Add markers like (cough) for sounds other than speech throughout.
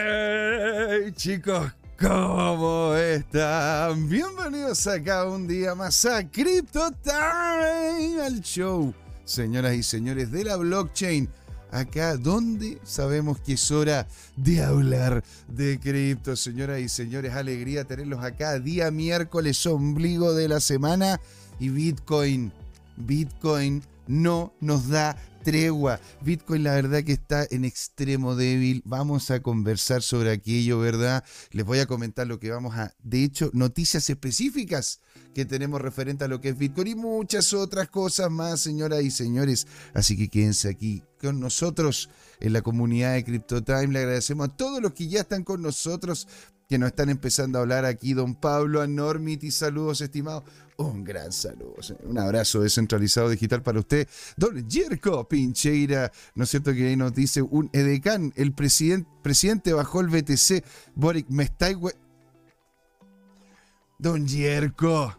Hey chicos, ¿cómo están? Bienvenidos acá un día más a Crypto Time, al show, señoras y señores de la blockchain. Acá donde sabemos que es hora de hablar de cripto, señoras y señores. Alegría tenerlos acá día miércoles, ombligo de la semana. Y Bitcoin, Bitcoin no nos da tregua. Bitcoin la verdad que está en extremo débil. Vamos a conversar sobre aquello, ¿verdad? Les voy a comentar lo que vamos a, de hecho, noticias específicas que tenemos referente a lo que es Bitcoin y muchas otras cosas más, señoras y señores. Así que quédense aquí con nosotros en la comunidad de CryptoTime. Le agradecemos a todos los que ya están con nosotros que nos están empezando a hablar aquí, don Pablo, a Normity, saludos estimados. Un gran saludo, un abrazo descentralizado digital para usted. Don Jerko Pincheira, ¿no es cierto que ahí nos dice un edecán, el presidente, presidente bajó el BTC, Boric, me está... Don Jerko,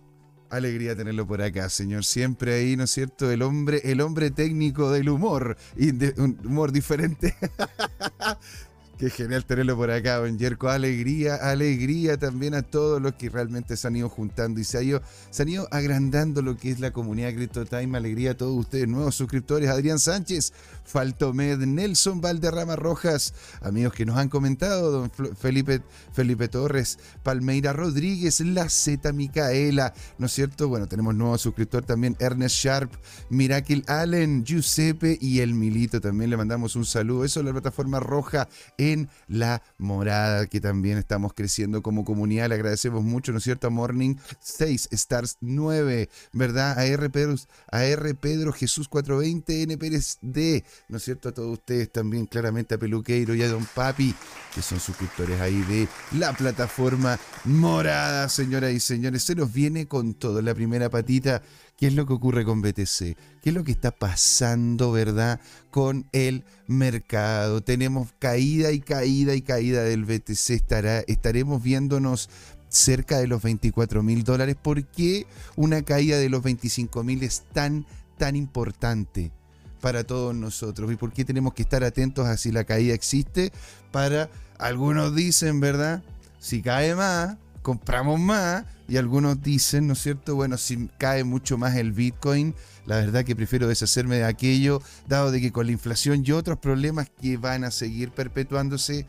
alegría tenerlo por acá, señor. Siempre ahí, ¿no es cierto? El hombre, el hombre técnico del humor, un humor diferente. (laughs) Qué genial tenerlo por acá, don. Alegría, alegría también a todos los que realmente se han ido juntando y se, ha ido, se han ido agrandando lo que es la comunidad Crypto Time. Alegría a todos ustedes, nuevos suscriptores. Adrián Sánchez, Faltomed, Nelson Valderrama Rojas, amigos que nos han comentado, don Felipe, Felipe Torres, Palmeira Rodríguez, La Z Micaela, ¿no es cierto? Bueno, tenemos nuevo suscriptor también, Ernest Sharp, Miracle Allen, Giuseppe y el Milito. También le mandamos un saludo. Eso es la plataforma roja en La Morada, que también estamos creciendo como comunidad. Le agradecemos mucho, ¿no es cierto? Morning 6, Stars 9, ¿verdad? A R. Pedro, a R. Pedro Jesús 420, N. Pérez D, ¿no es cierto? A todos ustedes también, claramente a Peluqueiro y a Don Papi, que son suscriptores ahí de la plataforma Morada, señoras y señores. Se nos viene con todo. La primera patita qué es lo que ocurre con BTC, qué es lo que está pasando, ¿verdad? Con el mercado. Tenemos caída y caída y caída del BTC. Estará, estaremos viéndonos cerca de los 24 mil dólares. ¿Por qué una caída de los 25 mil es tan, tan importante? Para todos nosotros y por qué tenemos que estar atentos a si la caída existe para algunos dicen, ¿verdad? Si cae más, compramos más y algunos dicen, ¿no es cierto? Bueno, si cae mucho más el Bitcoin, la verdad que prefiero deshacerme de aquello, dado de que con la inflación y otros problemas que van a seguir perpetuándose,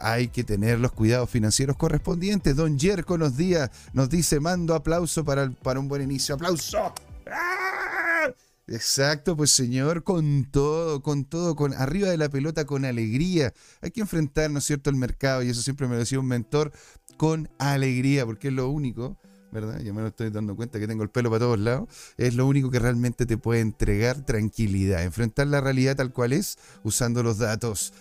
hay que tener los cuidados financieros correspondientes. Don Jerko nos, nos dice, mando aplauso para, para un buen inicio. ¡Aplauso! ¡Ah! Exacto, pues señor, con todo, con todo, con arriba de la pelota, con alegría. Hay que enfrentar, ¿no es cierto?, el mercado, y eso siempre me decía un mentor, con alegría, porque es lo único, ¿verdad? Ya me lo estoy dando cuenta que tengo el pelo para todos lados. Es lo único que realmente te puede entregar tranquilidad, enfrentar la realidad tal cual es, usando los datos.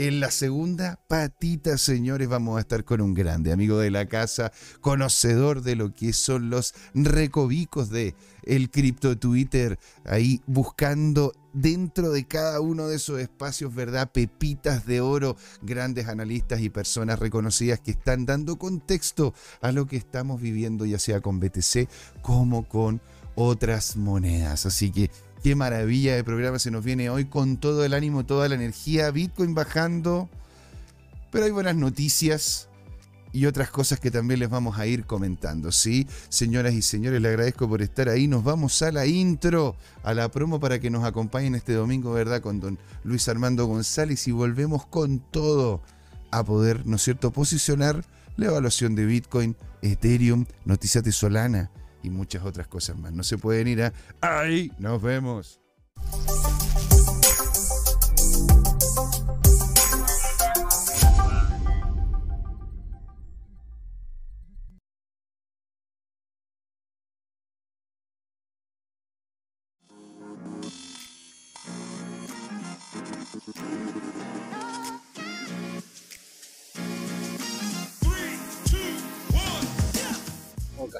En la segunda patita, señores, vamos a estar con un grande amigo de la casa, conocedor de lo que son los recovicos de el cripto Twitter, ahí buscando dentro de cada uno de esos espacios, ¿verdad? Pepitas de oro, grandes analistas y personas reconocidas que están dando contexto a lo que estamos viviendo, ya sea con BTC como con otras monedas. Así que Qué maravilla de programa se nos viene hoy con todo el ánimo, toda la energía. Bitcoin bajando. Pero hay buenas noticias y otras cosas que también les vamos a ir comentando. ¿sí? Señoras y señores, les agradezco por estar ahí. Nos vamos a la intro, a la promo para que nos acompañen este domingo, ¿verdad? Con don Luis Armando González y volvemos con todo a poder, ¿no es cierto?, posicionar la evaluación de Bitcoin, Ethereum, Noticias de Solana y muchas otras cosas más. No se pueden ir a ahí. Nos vemos.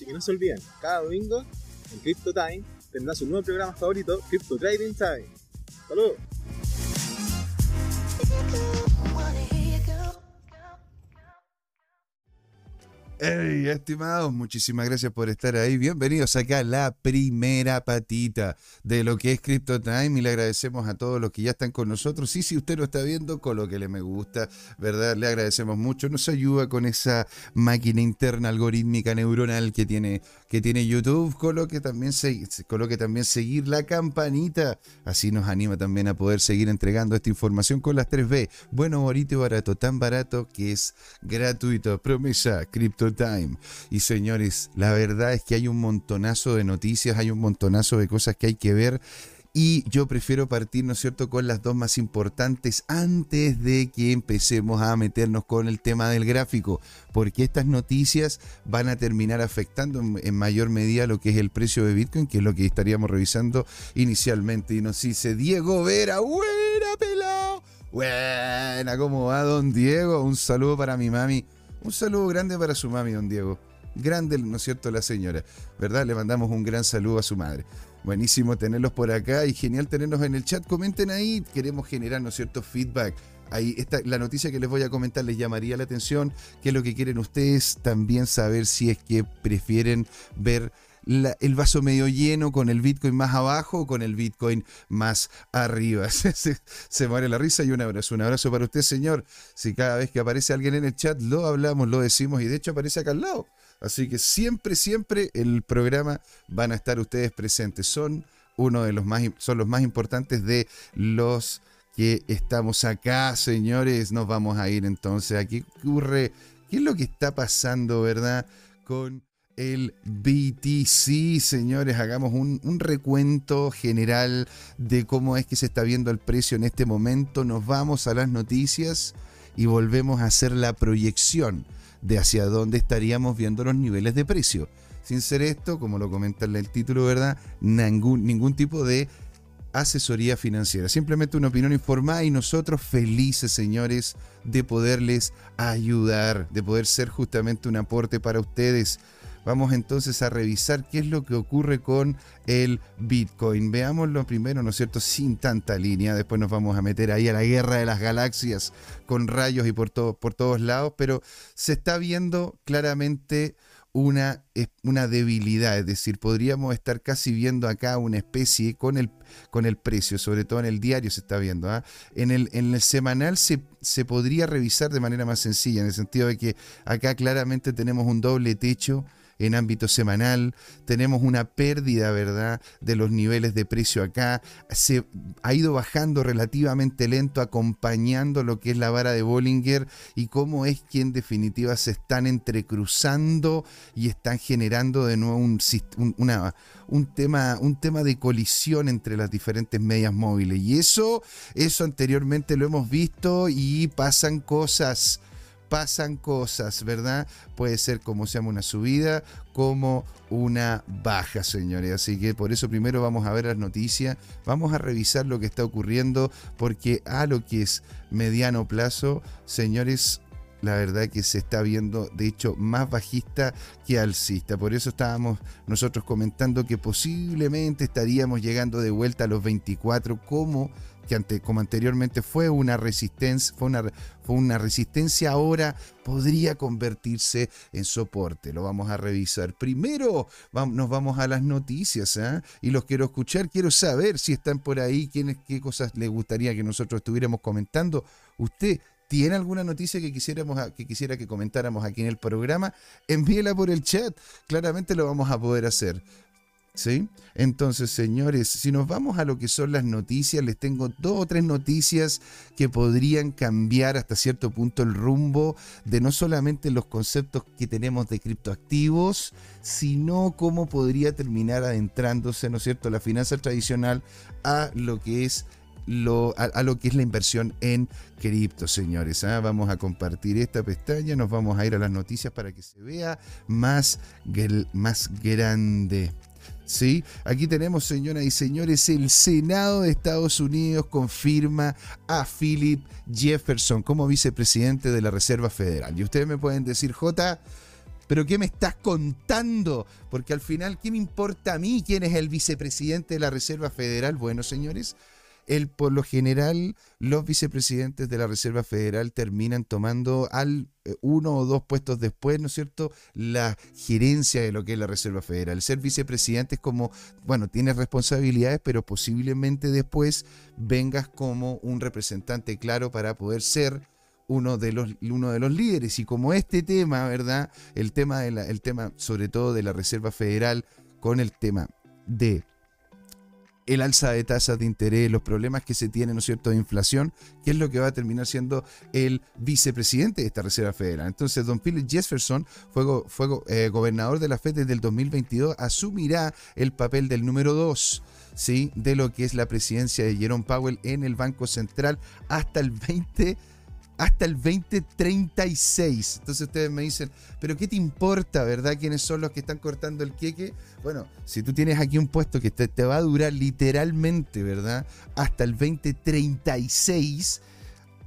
Así que no se olviden, cada domingo en Crypto Time tendrá su nuevo programa favorito, Crypto Trading Time. ¡Saludos! Hey, estimados, muchísimas gracias por estar ahí. Bienvenidos acá a la primera patita de lo que es Crypto Time y le agradecemos a todos los que ya están con nosotros. Y si usted lo está viendo, colóquele me gusta, ¿verdad? Le agradecemos mucho. Nos ayuda con esa máquina interna algorítmica neuronal que tiene, que tiene YouTube. Coloque también, coloque también seguir la campanita. Así nos anima también a poder seguir entregando esta información con las 3B. Bueno, bonito y barato, tan barato que es gratuito. Promesa, Crypto Time. Y señores, la verdad es que hay un montonazo de noticias, hay un montonazo de cosas que hay que ver. Y yo prefiero partir, ¿no es cierto?, con las dos más importantes antes de que empecemos a meternos con el tema del gráfico, porque estas noticias van a terminar afectando en, mayor medida lo que es el precio de Bitcoin, que es lo que estaríamos revisando inicialmente. Y nos dice Diego Vera, buena pelado, buena, ¿cómo va, don Diego? Un saludo para mi mami un saludo grande para su mami, don Diego. Grande, ¿no es cierto?, la señora. ¿Verdad? Le mandamos un gran saludo a su madre. Buenísimo tenerlos por acá y genial tenerlos en el chat. Comenten ahí, queremos generar, ¿no es cierto?, feedback. Ahí está la noticia que les voy a comentar les llamaría la atención. ¿Qué es lo que quieren ustedes? También saber si es que prefieren ver el vaso medio lleno con el Bitcoin más abajo o con el Bitcoin más arriba. (laughs) se, muere la risa y un abrazo. Un abrazo para usted, señor. Si cada vez que aparece alguien en el chat lo hablamos, lo decimos y de hecho aparece acá al lado. Así que siempre, siempre el programa van a estar ustedes presentes. Son uno de los más, son los más importantes de los que estamos acá, señores. Nos vamos a ir entonces. Aquí ocurre, ¿qué es lo que está pasando, verdad? Con el BTC, señores. Hagamos un, recuento general de cómo es que se está viendo el precio en este momento. Nos vamos a las noticias y volvemos a hacer la proyección de hacia dónde estaríamos viendo los niveles de precio. Sin ser esto, como lo comenta en el título, ¿verdad? Ningún, ningún tipo de asesoría financiera. Simplemente una opinión informada y nosotros felices, señores, de poderles ayudar, de poder ser justamente un aporte para ustedes. Vamos entonces a revisar qué es lo que ocurre con el Bitcoin. Veámoslo primero, ¿no es cierto? Sin tanta línea. Después nos vamos a meter ahí a la guerra de las galaxias con rayos y por, por todos lados. Pero se está viendo claramente una, una debilidad, es decir, podríamos estar casi viendo acá una especie con el, con el precio, sobre todo en el diario se está viendo. ¿ah? En, el, en el semanal se, se podría revisar de manera más sencilla, en el sentido de que acá claramente tenemos un doble techo en ámbito semanal, tenemos una pérdida, ¿verdad?, de los niveles de precio acá, se ha ido bajando relativamente lento acompañando lo que es la vara de Bollinger y cómo es que en definitiva se están entrecruzando y están generando de nuevo un, una, un, tema, un tema de colisión entre las diferentes medias móviles. Y eso, eso anteriormente lo hemos visto y pasan cosas pasan cosas, ¿verdad? Puede ser como se llama una subida, como una baja, señores. Así que por eso primero vamos a ver las noticias, vamos a revisar lo que está ocurriendo, porque a lo que es mediano plazo, señores, la verdad que se está viendo, de hecho, más bajista que alcista. Por eso estábamos nosotros comentando que posiblemente estaríamos llegando de vuelta a los 24 como que como anteriormente fue una resistencia, fue una, fue una resistencia, ahora podría convertirse en soporte. Lo vamos a revisar. Primero nos vamos a las noticias ¿eh? y los quiero escuchar. Quiero saber si están por ahí, quiénes, qué cosas les gustaría que nosotros estuviéramos comentando. Usted ¿Tiene alguna noticia que, quisiéramos, que quisiera que comentáramos aquí en el programa? Envíela por el chat. Claramente lo vamos a poder hacer. Entonces, señores, si nos vamos a lo que son las noticias, les tengo dos o tres noticias que podrían cambiar hasta cierto punto el rumbo de no solamente los conceptos que tenemos de criptoactivos, sino cómo podría terminar adentrándose, ¿no es cierto?, la finanza tradicional a lo que es lo, a, lo que es la inversión en cripto, señores. ¿ah? Vamos a compartir esta pestaña, nos vamos a ir a las noticias para que se vea más, más grande. ¿Sí? Aquí tenemos, señoras y señores, el Senado de Estados Unidos confirma a Philip Jefferson como vicepresidente de la Reserva Federal. Y ustedes me pueden decir, J, ¿pero qué me estás contando? Porque al final, ¿qué me importa a mí quién es el vicepresidente de la Reserva Federal? Bueno, señores, el, por lo general los vicepresidentes de la Reserva Federal terminan tomando al eh, uno o dos puestos después, ¿no es cierto?, la gerencia de lo que es la Reserva Federal. Ser vicepresidente es como, bueno, tienes responsabilidades, pero posiblemente después vengas como un representante claro para poder ser uno de los, uno de los líderes. Y como este tema, ¿verdad? El tema, de la, el tema sobre todo de la Reserva Federal con el tema de el alza de tasas de interés, los problemas que se tienen, ¿no es cierto?, de inflación, que es lo que va a terminar siendo el vicepresidente de esta Reserva Federal. Entonces, don Philip Jefferson fue, eh, gobernador de la Fed desde el 2022, asumirá el papel del número 2. ¿sí? de lo que es la presidencia de Jerome Powell en el Banco Central hasta el 20 hasta el 2036. Entonces ustedes me dicen, pero ¿qué te importa, verdad? ¿Quiénes son los que están cortando el queque? Bueno, si tú tienes aquí un puesto que te, va a durar literalmente, ¿verdad? Hasta el 2036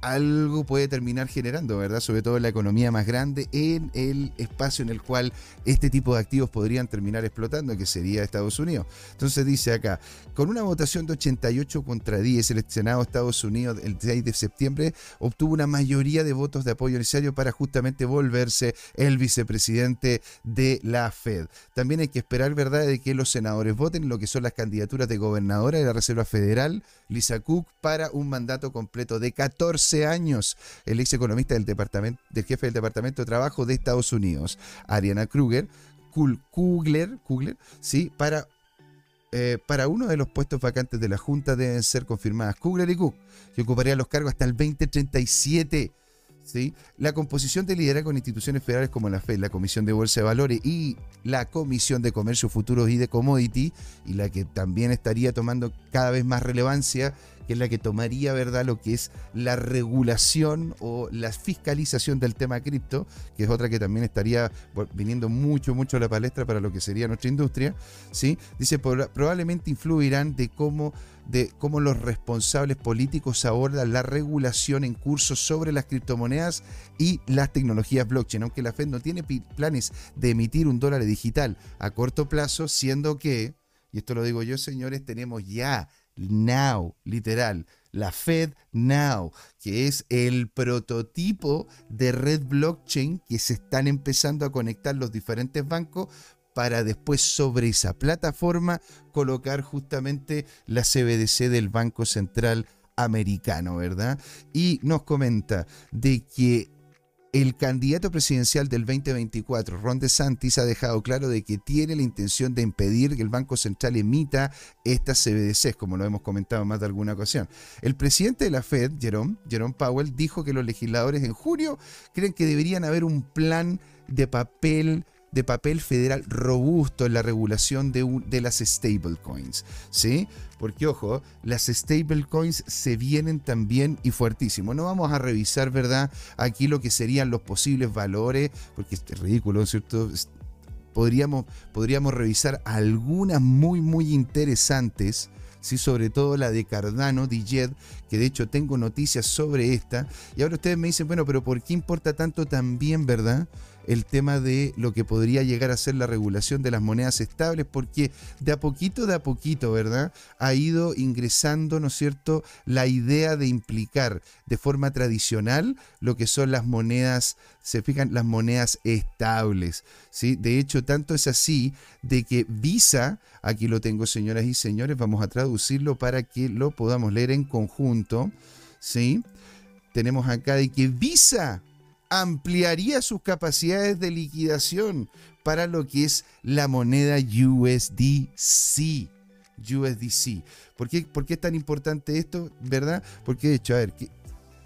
algo puede terminar generando, ¿verdad? Sobre todo la economía más grande, en el espacio en el cual este tipo de activos podrían terminar explotando, que sería Estados Unidos. Entonces dice acá, con una votación de 88 contra 10, el Senado de Estados Unidos el 6 de septiembre obtuvo una mayoría de votos de apoyo necesario para justamente volverse el vicepresidente de la Fed. También hay que esperar, ¿verdad?, de que los senadores voten lo que son las candidaturas de gobernadora de la Reserva Federal, Lisa Cook, para un mandato completo de 14 años, el ex economista del, departamento, del jefe del Departamento de Trabajo de Estados Unidos, Ariana Kruger, Kugler, Kugler ¿sí? para eh, para uno de los puestos vacantes de la Junta deben ser confirmadas Kugler y Cook, que ocuparían los cargos hasta el 2037. ¿Sí? La composición de liderazgo en instituciones federales como la FED, la Comisión de Bolsa de Valores y la Comisión de Comercio Futuros y de Commodity, y la que también estaría tomando cada vez más relevancia, que es la que tomaría verdad lo que es la regulación o la fiscalización del tema cripto, que es otra que también estaría viniendo mucho, mucho a la palestra para lo que sería nuestra industria. ¿sí? Dice, probablemente influirán de cómo de cómo los responsables políticos abordan la regulación en curso sobre las criptomonedas y las tecnologías blockchain, aunque la Fed no tiene planes de emitir un dólar digital a corto plazo, siendo que, y esto lo digo yo señores, tenemos ya, now, literal, la Fed Now, que es el prototipo de red blockchain que se están empezando a conectar los diferentes bancos para después sobre esa plataforma colocar justamente la CBDC del Banco Central Americano, ¿verdad? Y nos comenta de que el candidato presidencial del 2024, Ron DeSantis, ha dejado claro de que tiene la intención de impedir que el Banco Central emita estas CBDCs, como lo hemos comentado en más de alguna ocasión. El presidente de la Fed, Jerome, Jerome Powell, dijo que los legisladores en junio creen que deberían haber un plan de papel de papel federal robusto en la regulación de, de las stablecoins. ¿sí? Porque, ojo, las stablecoins se vienen también y fuertísimo. No vamos a revisar, ¿verdad? Aquí lo que serían los posibles valores, porque es ridículo, ¿cierto? Podríamos, podríamos revisar algunas muy, muy interesantes. Sí, sobre todo la de Cardano, Dijet, que de hecho tengo noticias sobre esta. Y ahora ustedes me dicen, bueno, pero ¿por qué importa tanto también, verdad? El tema de lo que podría llegar a ser la regulación de las monedas estables, porque de a poquito, de a poquito, ¿verdad? Ha ido ingresando, ¿no es cierto?, la idea de implicar de forma tradicional lo que son las monedas, se fijan, las monedas estables, ¿sí? De hecho, tanto es así de que Visa, aquí lo tengo, señoras y señores, vamos a traducirlo para que lo podamos leer en conjunto, ¿sí? Tenemos acá de que Visa ampliaría sus capacidades de liquidación para lo que es la moneda USDC. USDC. ¿Por qué, ¿Por qué es tan importante esto? ¿Verdad? Porque de hecho, a ver,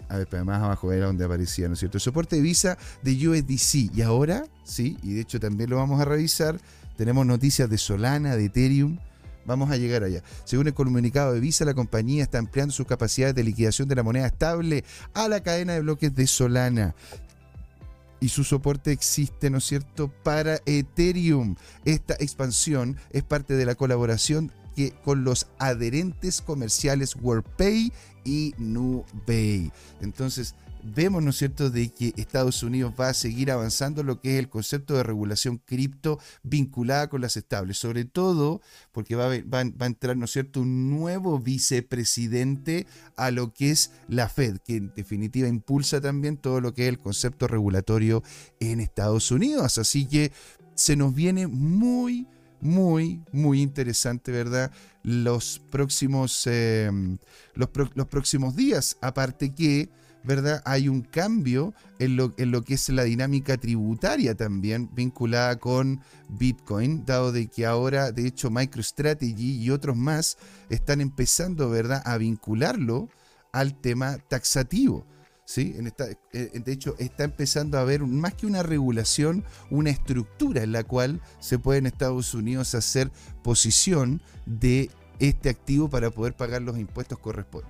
a ver, más abajo era donde aparecía, ¿no es cierto? El soporte de Visa de USDC. Y ahora, sí, y de hecho también lo vamos a revisar, tenemos noticias de Solana, de Ethereum. Vamos a llegar allá. Según el comunicado de Visa, la compañía está ampliando sus capacidades de liquidación de la moneda estable a la cadena de bloques de Solana y su soporte existe, ¿no es cierto?, para Ethereum. Esta expansión es parte de la colaboración que, con los adherentes comerciales WorldPay y NuBay. Entonces, vemos, ¿no es cierto?, de que Estados Unidos va a seguir avanzando lo que es el concepto de regulación cripto vinculada con las estables, sobre todo porque va a, va a, entrar, ¿no es cierto?, un nuevo vicepresidente a lo que es la Fed, que en definitiva impulsa también todo lo que es el concepto regulatorio en Estados Unidos. Así que se nos viene muy, muy, muy interesante, ¿verdad? Los próximos, eh, los, los próximos días, aparte que ¿verdad? Hay un cambio en lo, en lo, que es la dinámica tributaria también vinculada con Bitcoin, dado de que ahora, de hecho, MicroStrategy y otros más están empezando, ¿verdad?, a vincularlo al tema taxativo. ¿Sí? En eh, de hecho, está empezando a haber más que una regulación, una estructura en la cual se puede en Estados Unidos hacer posición de este activo para poder pagar los impuestos,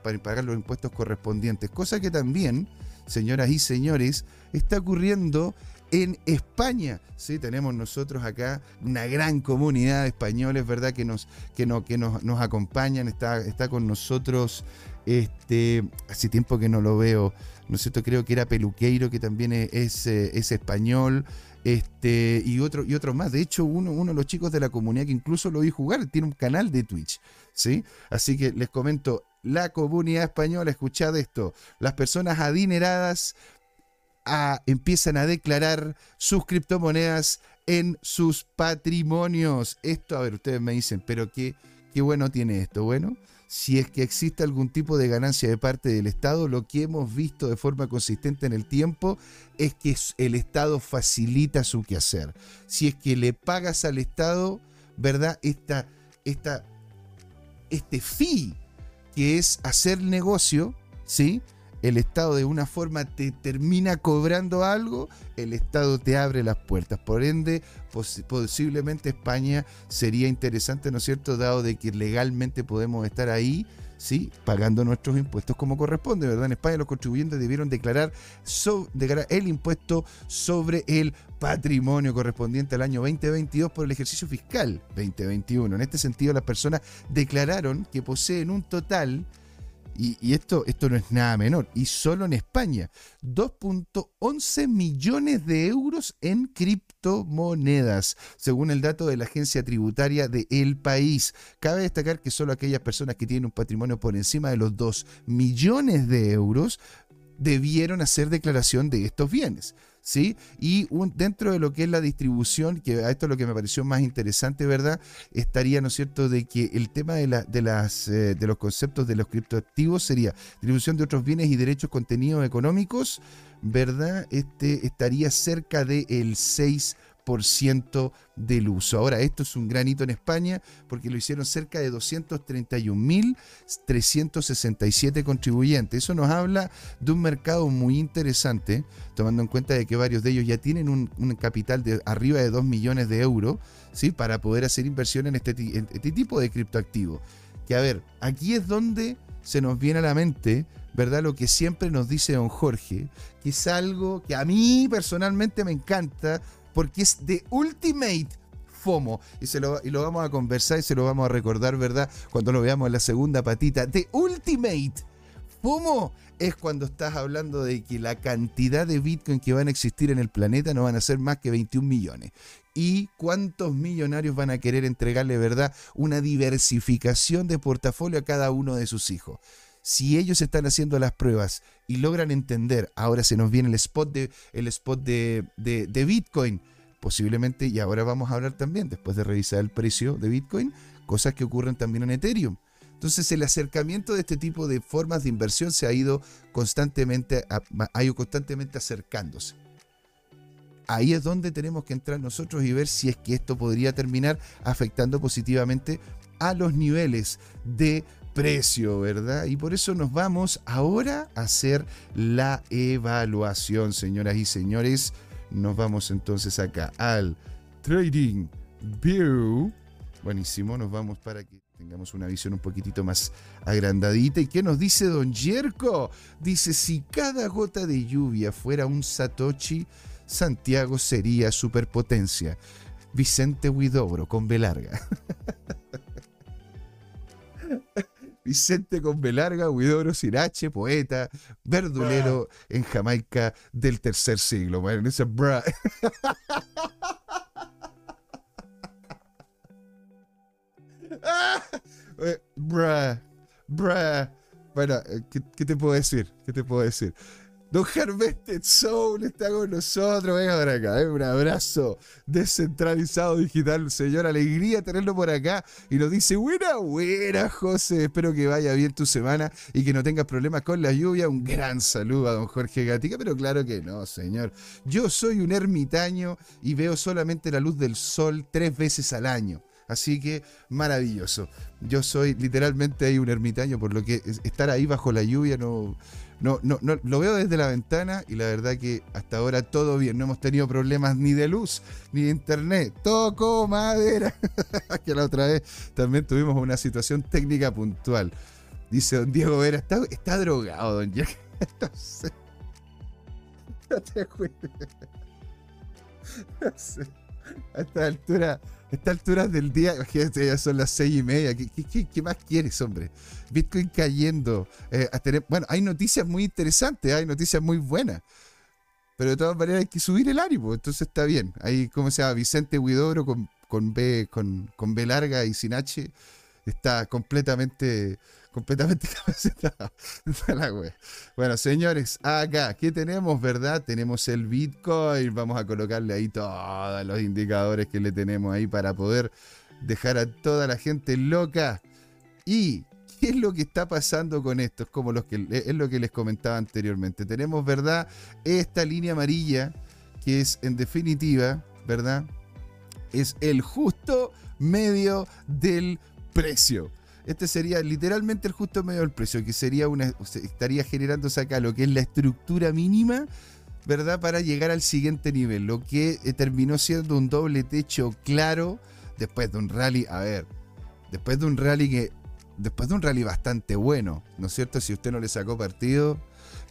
para pagar los impuestos correspondientes. Cosa que también, señoras y señores, está ocurriendo en España. Sí, tenemos nosotros acá una gran comunidad de españoles, ¿verdad? Que nos, que no, que nos, acompañan. Está, está con nosotros, este, hace tiempo que no lo veo, ¿no es cierto? Creo que era Peluqueiro, que también es, es español este, y, otro, y otros más. De hecho, uno, uno de los chicos de la comunidad que incluso lo vi jugar tiene un canal de Twitch. ¿sí? Así que les comento, la comunidad española, escuchad esto, las personas adineradas ah, empiezan a declarar sus criptomonedas en sus patrimonios. Esto, a ver, ustedes me dicen, pero qué, qué bueno tiene esto. Bueno, si es que existe algún tipo de ganancia de parte del Estado, lo que hemos visto de forma consistente en el tiempo es que el Estado facilita su quehacer. Si es que le pagas al Estado, ¿verdad? Esta, esta, este fee que es hacer negocio, ¿sí? El Estado de una forma te termina cobrando algo, el Estado te abre las puertas. Por ende, posiblemente España sería interesante, ¿no es cierto?, dado de que legalmente podemos estar ahí, ¿sí?, pagando nuestros impuestos como corresponde, ¿verdad? En España los contribuyentes debieron declarar, declarar el impuesto sobre el patrimonio correspondiente al año 2022 por el ejercicio fiscal 2021. En este sentido, las personas declararon que poseen un total y, esto, esto no es nada menor, y solo en España, 2.11 millones de euros en criptomonedas, según el dato de la agencia tributaria de El País. Cabe destacar que solo aquellas personas que tienen un patrimonio por encima de los 2 millones de euros debieron hacer declaración de estos bienes. ¿Sí? Y dentro de lo que es la distribución, que a esto es lo que me pareció más interesante, ¿verdad? Estaría, ¿no es cierto?, de que el tema de, de, las, eh, de los conceptos de los criptoactivos sería distribución de otros bienes y derechos contenidos económicos, ¿verdad? Este estaría cerca del el 6% del uso. Ahora, esto es un gran hito en España porque lo hicieron cerca de 231.367 contribuyentes. Eso nos habla de un mercado muy interesante, tomando en cuenta de que varios de ellos ya tienen un, capital de arriba de 2 millones de euros ¿sí? para poder hacer inversión en este, en este tipo de criptoactivos. Que a ver, aquí es donde se nos viene a la mente ¿verdad? Lo que siempre nos dice don Jorge, que es algo que a mí personalmente me encanta, porque es de Ultimate FOMO. Y, se lo, y lo vamos a conversar y se lo vamos a recordar, ¿verdad? Cuando lo veamos en la segunda patita. De Ultimate FOMO es cuando estás hablando de que la cantidad de Bitcoin que van a existir en el planeta no van a ser más que 21 millones. ¿Y cuántos millonarios van a querer entregarle, verdad, una diversificación de portafolio a cada uno de sus hijos? Si ellos están haciendo las pruebas y logran entender, ahora se nos viene el spot de, el spot de, de, Bitcoin, posiblemente, y ahora vamos a hablar también, después de revisar el precio de Bitcoin, cosas que ocurren también en Ethereum. Entonces el acercamiento de este tipo de formas de inversión se ha ido constantemente, ha ido constantemente acercándose. Ahí es donde tenemos que entrar nosotros y ver si es que esto podría terminar afectando positivamente a los niveles de precio, ¿verdad? Y por eso nos vamos ahora a hacer la evaluación, señoras y señores. Nos vamos entonces acá al Trading View. Buenísimo, nos vamos para que tengamos una visión un poquitito más agrandadita. ¿Y qué nos dice Don Yerko? Dice, si cada gota de lluvia fuera un Satoshi, Santiago sería superpotencia. Vicente Huidobro con B larga. (laughs) Vicente con B larga, Huidobro Sirache, poeta, verdulero en Jamaica del tercer siglo. Bueno, ese bra. (laughs) Eh, Bruh, bruh. Bueno, eh, ¿qué, ¿qué, te puedo decir? ¿Qué te puedo decir? Don Harvested Soul está con nosotros. Venga por acá. ¿eh? Un abrazo descentralizado digital, señor. Alegría tenerlo por acá. Y nos dice: Buena, buena, José. Espero que vaya bien tu semana y que no tengas problemas con la lluvia. Un gran saludo a don Jorge Gatica. Pero claro que no, señor. Yo soy un ermitaño y veo solamente la luz del sol tres veces al año. Así que maravilloso. Yo soy literalmente ahí un ermitaño, por lo que estar ahí bajo la lluvia no, no, no, no, lo veo desde la ventana y la verdad que hasta ahora todo bien. No hemos tenido problemas ni de luz ni de internet. Toco madera. (laughs) que la otra vez también tuvimos una situación técnica puntual. Dice don Diego Vera, está, drogado, don Jack. (laughs) no sé. (laughs) No te acuerdas. No sé. A esta altura esta altura del día, imagínate, ya son las seis y media. ¿Qué, más quieres, hombre? Bitcoin cayendo. Eh, bueno, hay noticias muy interesantes, hay noticias muy buenas. Pero de todas maneras hay que subir el ánimo, entonces está bien. Ahí, ¿cómo se llama? Vicente Huidobro con, con B, con, con B larga y sin H está completamente completamente (laughs) capacitado. bueno, señores, acá, ¿qué tenemos, verdad? Tenemos el Bitcoin. Vamos a colocarle ahí todos los indicadores que le tenemos ahí para poder dejar a toda la gente loca. Y ¿Qué es lo que está pasando con esto? Es como los que, es lo que les comentaba anteriormente. Tenemos, ¿verdad? Esta línea amarilla, que es en definitiva, ¿verdad? Es el justo medio del precio. Este sería literalmente el justo medio del precio, que sería una, estaría generándose acá lo que es la estructura mínima, ¿verdad? Para llegar al siguiente nivel, lo que eh, terminó siendo un doble techo claro después de un rally, a ver, después de un rally que, después de un rally bastante bueno, ¿no es cierto? Si usted no le sacó partido,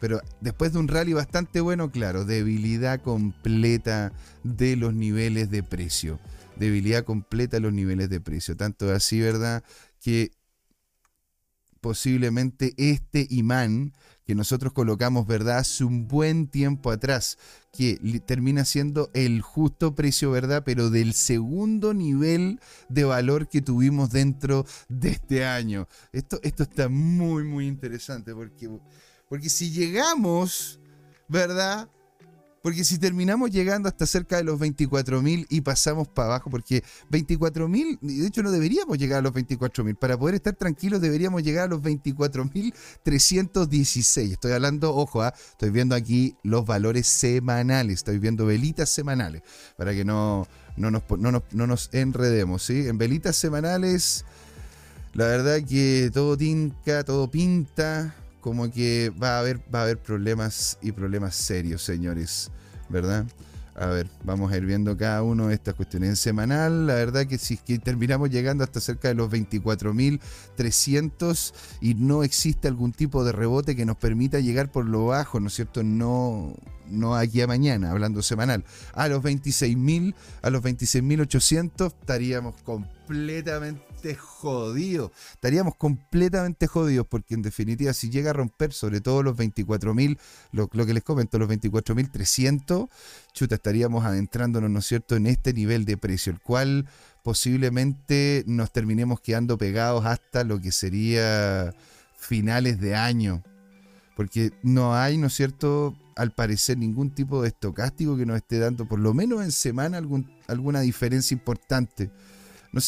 pero después de un rally bastante bueno, claro, debilidad completa de los niveles de precio. Debilidad completa de los niveles de precio. Tanto así, ¿verdad? Que posiblemente este imán que nosotros colocamos, ¿verdad? Hace un buen tiempo atrás, que termina siendo el justo precio, ¿verdad? Pero del segundo nivel de valor que tuvimos dentro de este año. Esto, esto está muy, muy interesante porque, porque si llegamos, ¿verdad? Porque si terminamos llegando hasta cerca de los 24.000 y pasamos para abajo, porque 24.000, de hecho no deberíamos llegar a los 24.000, para poder estar tranquilos deberíamos llegar a los 24.316. Estoy hablando, ojo, ¿ah? estoy viendo aquí los valores semanales, estoy viendo velitas semanales, para que no, no, nos, no, nos, enredemos, ¿sí? En velitas semanales, la verdad que todo tinca, todo pinta como que va a haber, va a haber problemas y problemas serios, señores, ¿verdad? A ver, vamos a ir viendo cada uno de estas cuestiones. En semanal, la verdad que si que terminamos llegando hasta cerca de los 24.300 y no existe algún tipo de rebote que nos permita llegar por lo bajo, ¿no es cierto? No, no aquí a mañana, hablando semanal. A los 26.000, a los 26.800 estaríamos completamente jodidos. Estaríamos completamente jodidos porque en definitiva si llega a romper sobre todo los 24.000, lo, lo que les comento, los 24.300, chuta, estaríamos adentrándonos, ¿no es cierto?, en este nivel de precio, el cual posiblemente nos terminemos quedando pegados hasta lo que sería finales de año. Porque no hay, ¿no es cierto?, al parecer ningún tipo de estocástico que nos esté dando, por lo menos en semana, algún, alguna diferencia importante. No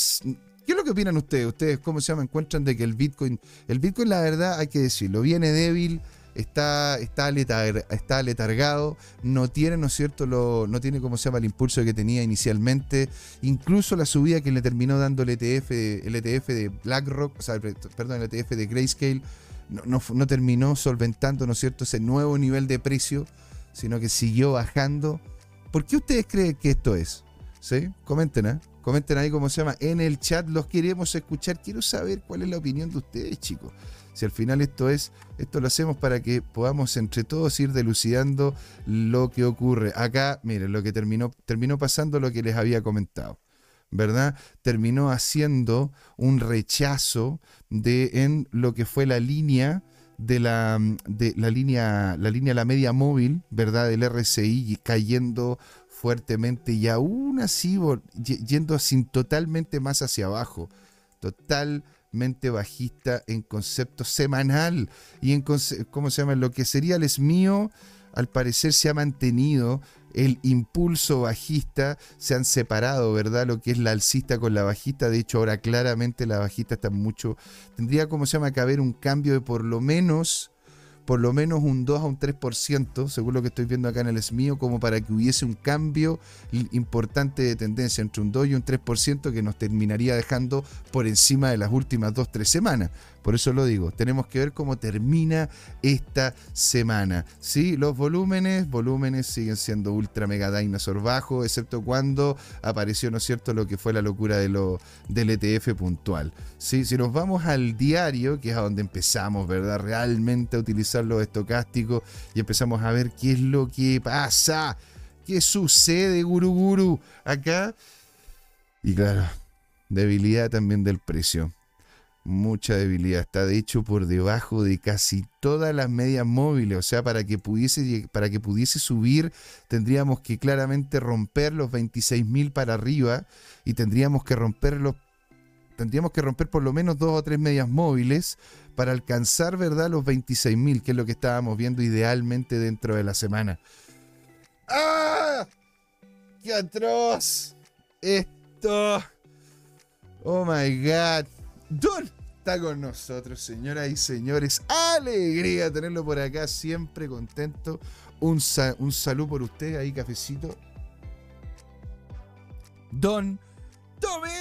¿Qué es lo que opinan ustedes? ¿Ustedes cómo se llama? Encuentran de que el Bitcoin, el Bitcoin la verdad hay que decirlo, viene débil, está, está, está letargado, no tiene, ¿no es cierto?, lo, no tiene, ¿cómo se llama?, el impulso que tenía inicialmente, incluso la subida que le terminó dando el ETF, el ETF de BlackRock, o sea, perdón, el ETF de Grayscale, no, no, terminó solventando, ¿no es cierto?, ese nuevo nivel de precio, sino que siguió bajando. ¿Por qué ustedes creen que esto es? ¿Sí? Comenten, ¿eh? Comenten ahí cómo se llama en el chat. Los queremos escuchar. Quiero saber cuál es la opinión de ustedes, chicos. Si al final esto es, esto lo hacemos para que podamos entre todos ir delucidando lo que ocurre. Acá, miren, lo que terminó, terminó pasando lo que les había comentado. ¿verdad? Terminó haciendo un rechazo de en lo que fue la línea de la, de la línea, la línea la media móvil, ¿verdad? Del RCI cayendo fuertemente y aún así yendo así totalmente más hacia abajo. Totalmente bajista en concepto semanal y en, ¿cómo se llama? Lo que sería el esmío, al parecer se ha mantenido el impulso bajista, se han separado, ¿verdad? Lo que es la alcista con la bajista, de hecho ahora claramente la bajista está mucho, tendría como se llama que haber un cambio de por lo menos por lo menos un 2 a un 3%, según lo que estoy viendo acá en el SMIO, como para que hubiese un cambio importante de tendencia entre un 2 y un 3% que nos terminaría dejando por encima de las últimas 2-3 semanas. Por eso lo digo, tenemos que ver cómo termina esta semana. Sí, los volúmenes, volúmenes siguen siendo ultra mega dinosaur bajo, excepto cuando apareció, ¿no cierto?, lo que fue la locura de lo, del ETF puntual. Sí, si nos vamos al diario, que es a donde empezamos, ¿verdad?, realmente a utilizar los estocásticos y empezamos a ver qué es lo que pasa, qué sucede, guru guru, acá. Y claro, debilidad también del precio mucha debilidad. Está de hecho por debajo de casi todas las medias móviles. O sea, para que pudiese, para que pudiese subir, tendríamos que claramente romper los 26.000 para arriba y tendríamos que romperlos. Tendríamos que romper por lo menos dos o tres medias móviles para alcanzar, ¿verdad?, los 26.000, que es lo que estábamos viendo idealmente dentro de la semana. ¡Ah! ¡Qué atroz! Esto. Oh my god. Don está con nosotros, señoras y señores. Alegría tenerlo por acá, siempre contento. Un, un salud por usted, ahí cafecito. Don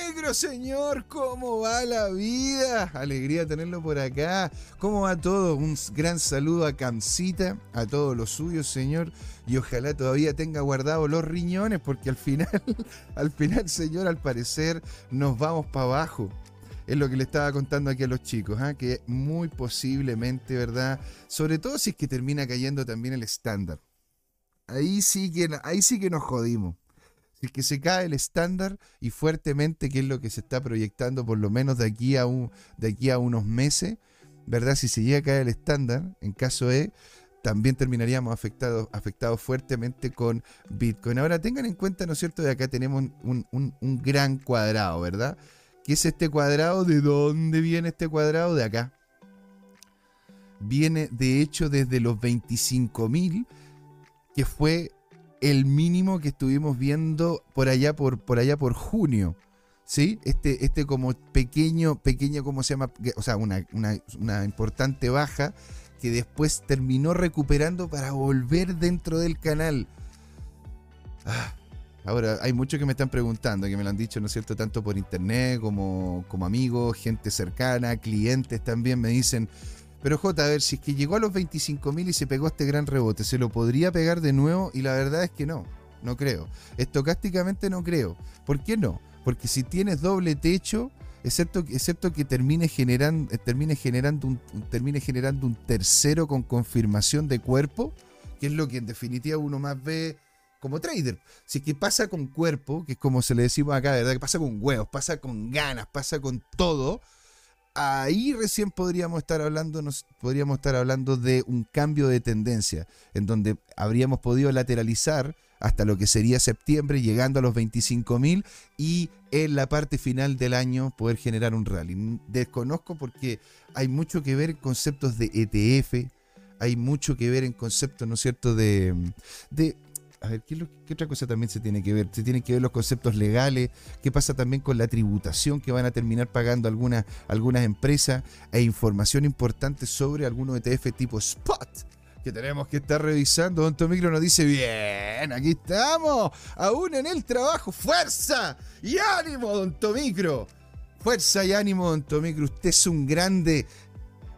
Tomegro, señor, ¿cómo va la vida? Alegría tenerlo por acá. ¿Cómo va todo? Un gran saludo a Camcita, a todos los suyos, señor. Y ojalá todavía tenga guardados los riñones, porque al final, (laughs) al final, señor, al parecer nos vamos para abajo es lo que le estaba contando aquí a los chicos, ¿ah? que muy posiblemente, ¿verdad? Sobre todo si es que termina cayendo también el estándar. Ahí sí que, ahí sí que nos jodimos. Si que se cae el estándar y fuertemente, que es lo que se está proyectando por lo menos de aquí a, un, de aquí a unos meses, ¿verdad? Si se llega a caer el estándar, en caso de, también terminaríamos afectados, afectados fuertemente con Bitcoin. Ahora tengan en cuenta, ¿no es cierto?, de acá tenemos un, un gran cuadrado, ¿verdad? ¿Qué es este cuadrado? ¿De dónde viene este cuadrado? De acá. Viene de hecho desde los 25.000, que fue el mínimo que estuvimos viendo por allá por, por allá por junio. ¿Sí? Este, este como pequeño, pequeño, ¿cómo se llama? O sea, una, una importante baja que después terminó recuperando para volver dentro del canal. Ah, Ahora, hay muchos que me están preguntando, que me lo han dicho, ¿no es cierto?, tanto por internet como, como amigos, gente cercana, clientes también me dicen, pero J, a ver, si es que llegó a los 25.000 y se pegó este gran rebote, ¿se lo podría pegar de nuevo? Y la verdad es que no, no creo. Estocásticamente no creo. ¿Por qué no? Porque si tienes doble techo, excepto, excepto que termine generando, termine, generando un, termine generando un tercero con confirmación de cuerpo, que es lo que en definitiva uno más ve como trader. Si es que pasa con cuerpo, que es como se le decimos acá, ¿verdad? Que pasa con huevos, pasa con ganas, pasa con todo. Ahí recién podríamos estar hablando, podríamos estar hablando de un cambio de tendencia, en donde habríamos podido lateralizar hasta lo que sería septiembre, llegando a los 25.000 y en la parte final del año poder generar un rally. Desconozco porque hay mucho que ver en conceptos de ETF, hay mucho que ver en conceptos, ¿no es cierto?, de, de a ver, ¿qué, otra cosa también se tiene que ver? Se tienen que ver los conceptos legales, qué pasa también con la tributación que van a terminar pagando algunas, algunas empresas e información importante sobre algunos ETF tipo Spot que tenemos que estar revisando. Don Tomicro nos dice, bien, aquí estamos, aún en el trabajo, fuerza y ánimo, Don Tomicro. Fuerza y ánimo, Don Tomicro. Usted es un grande.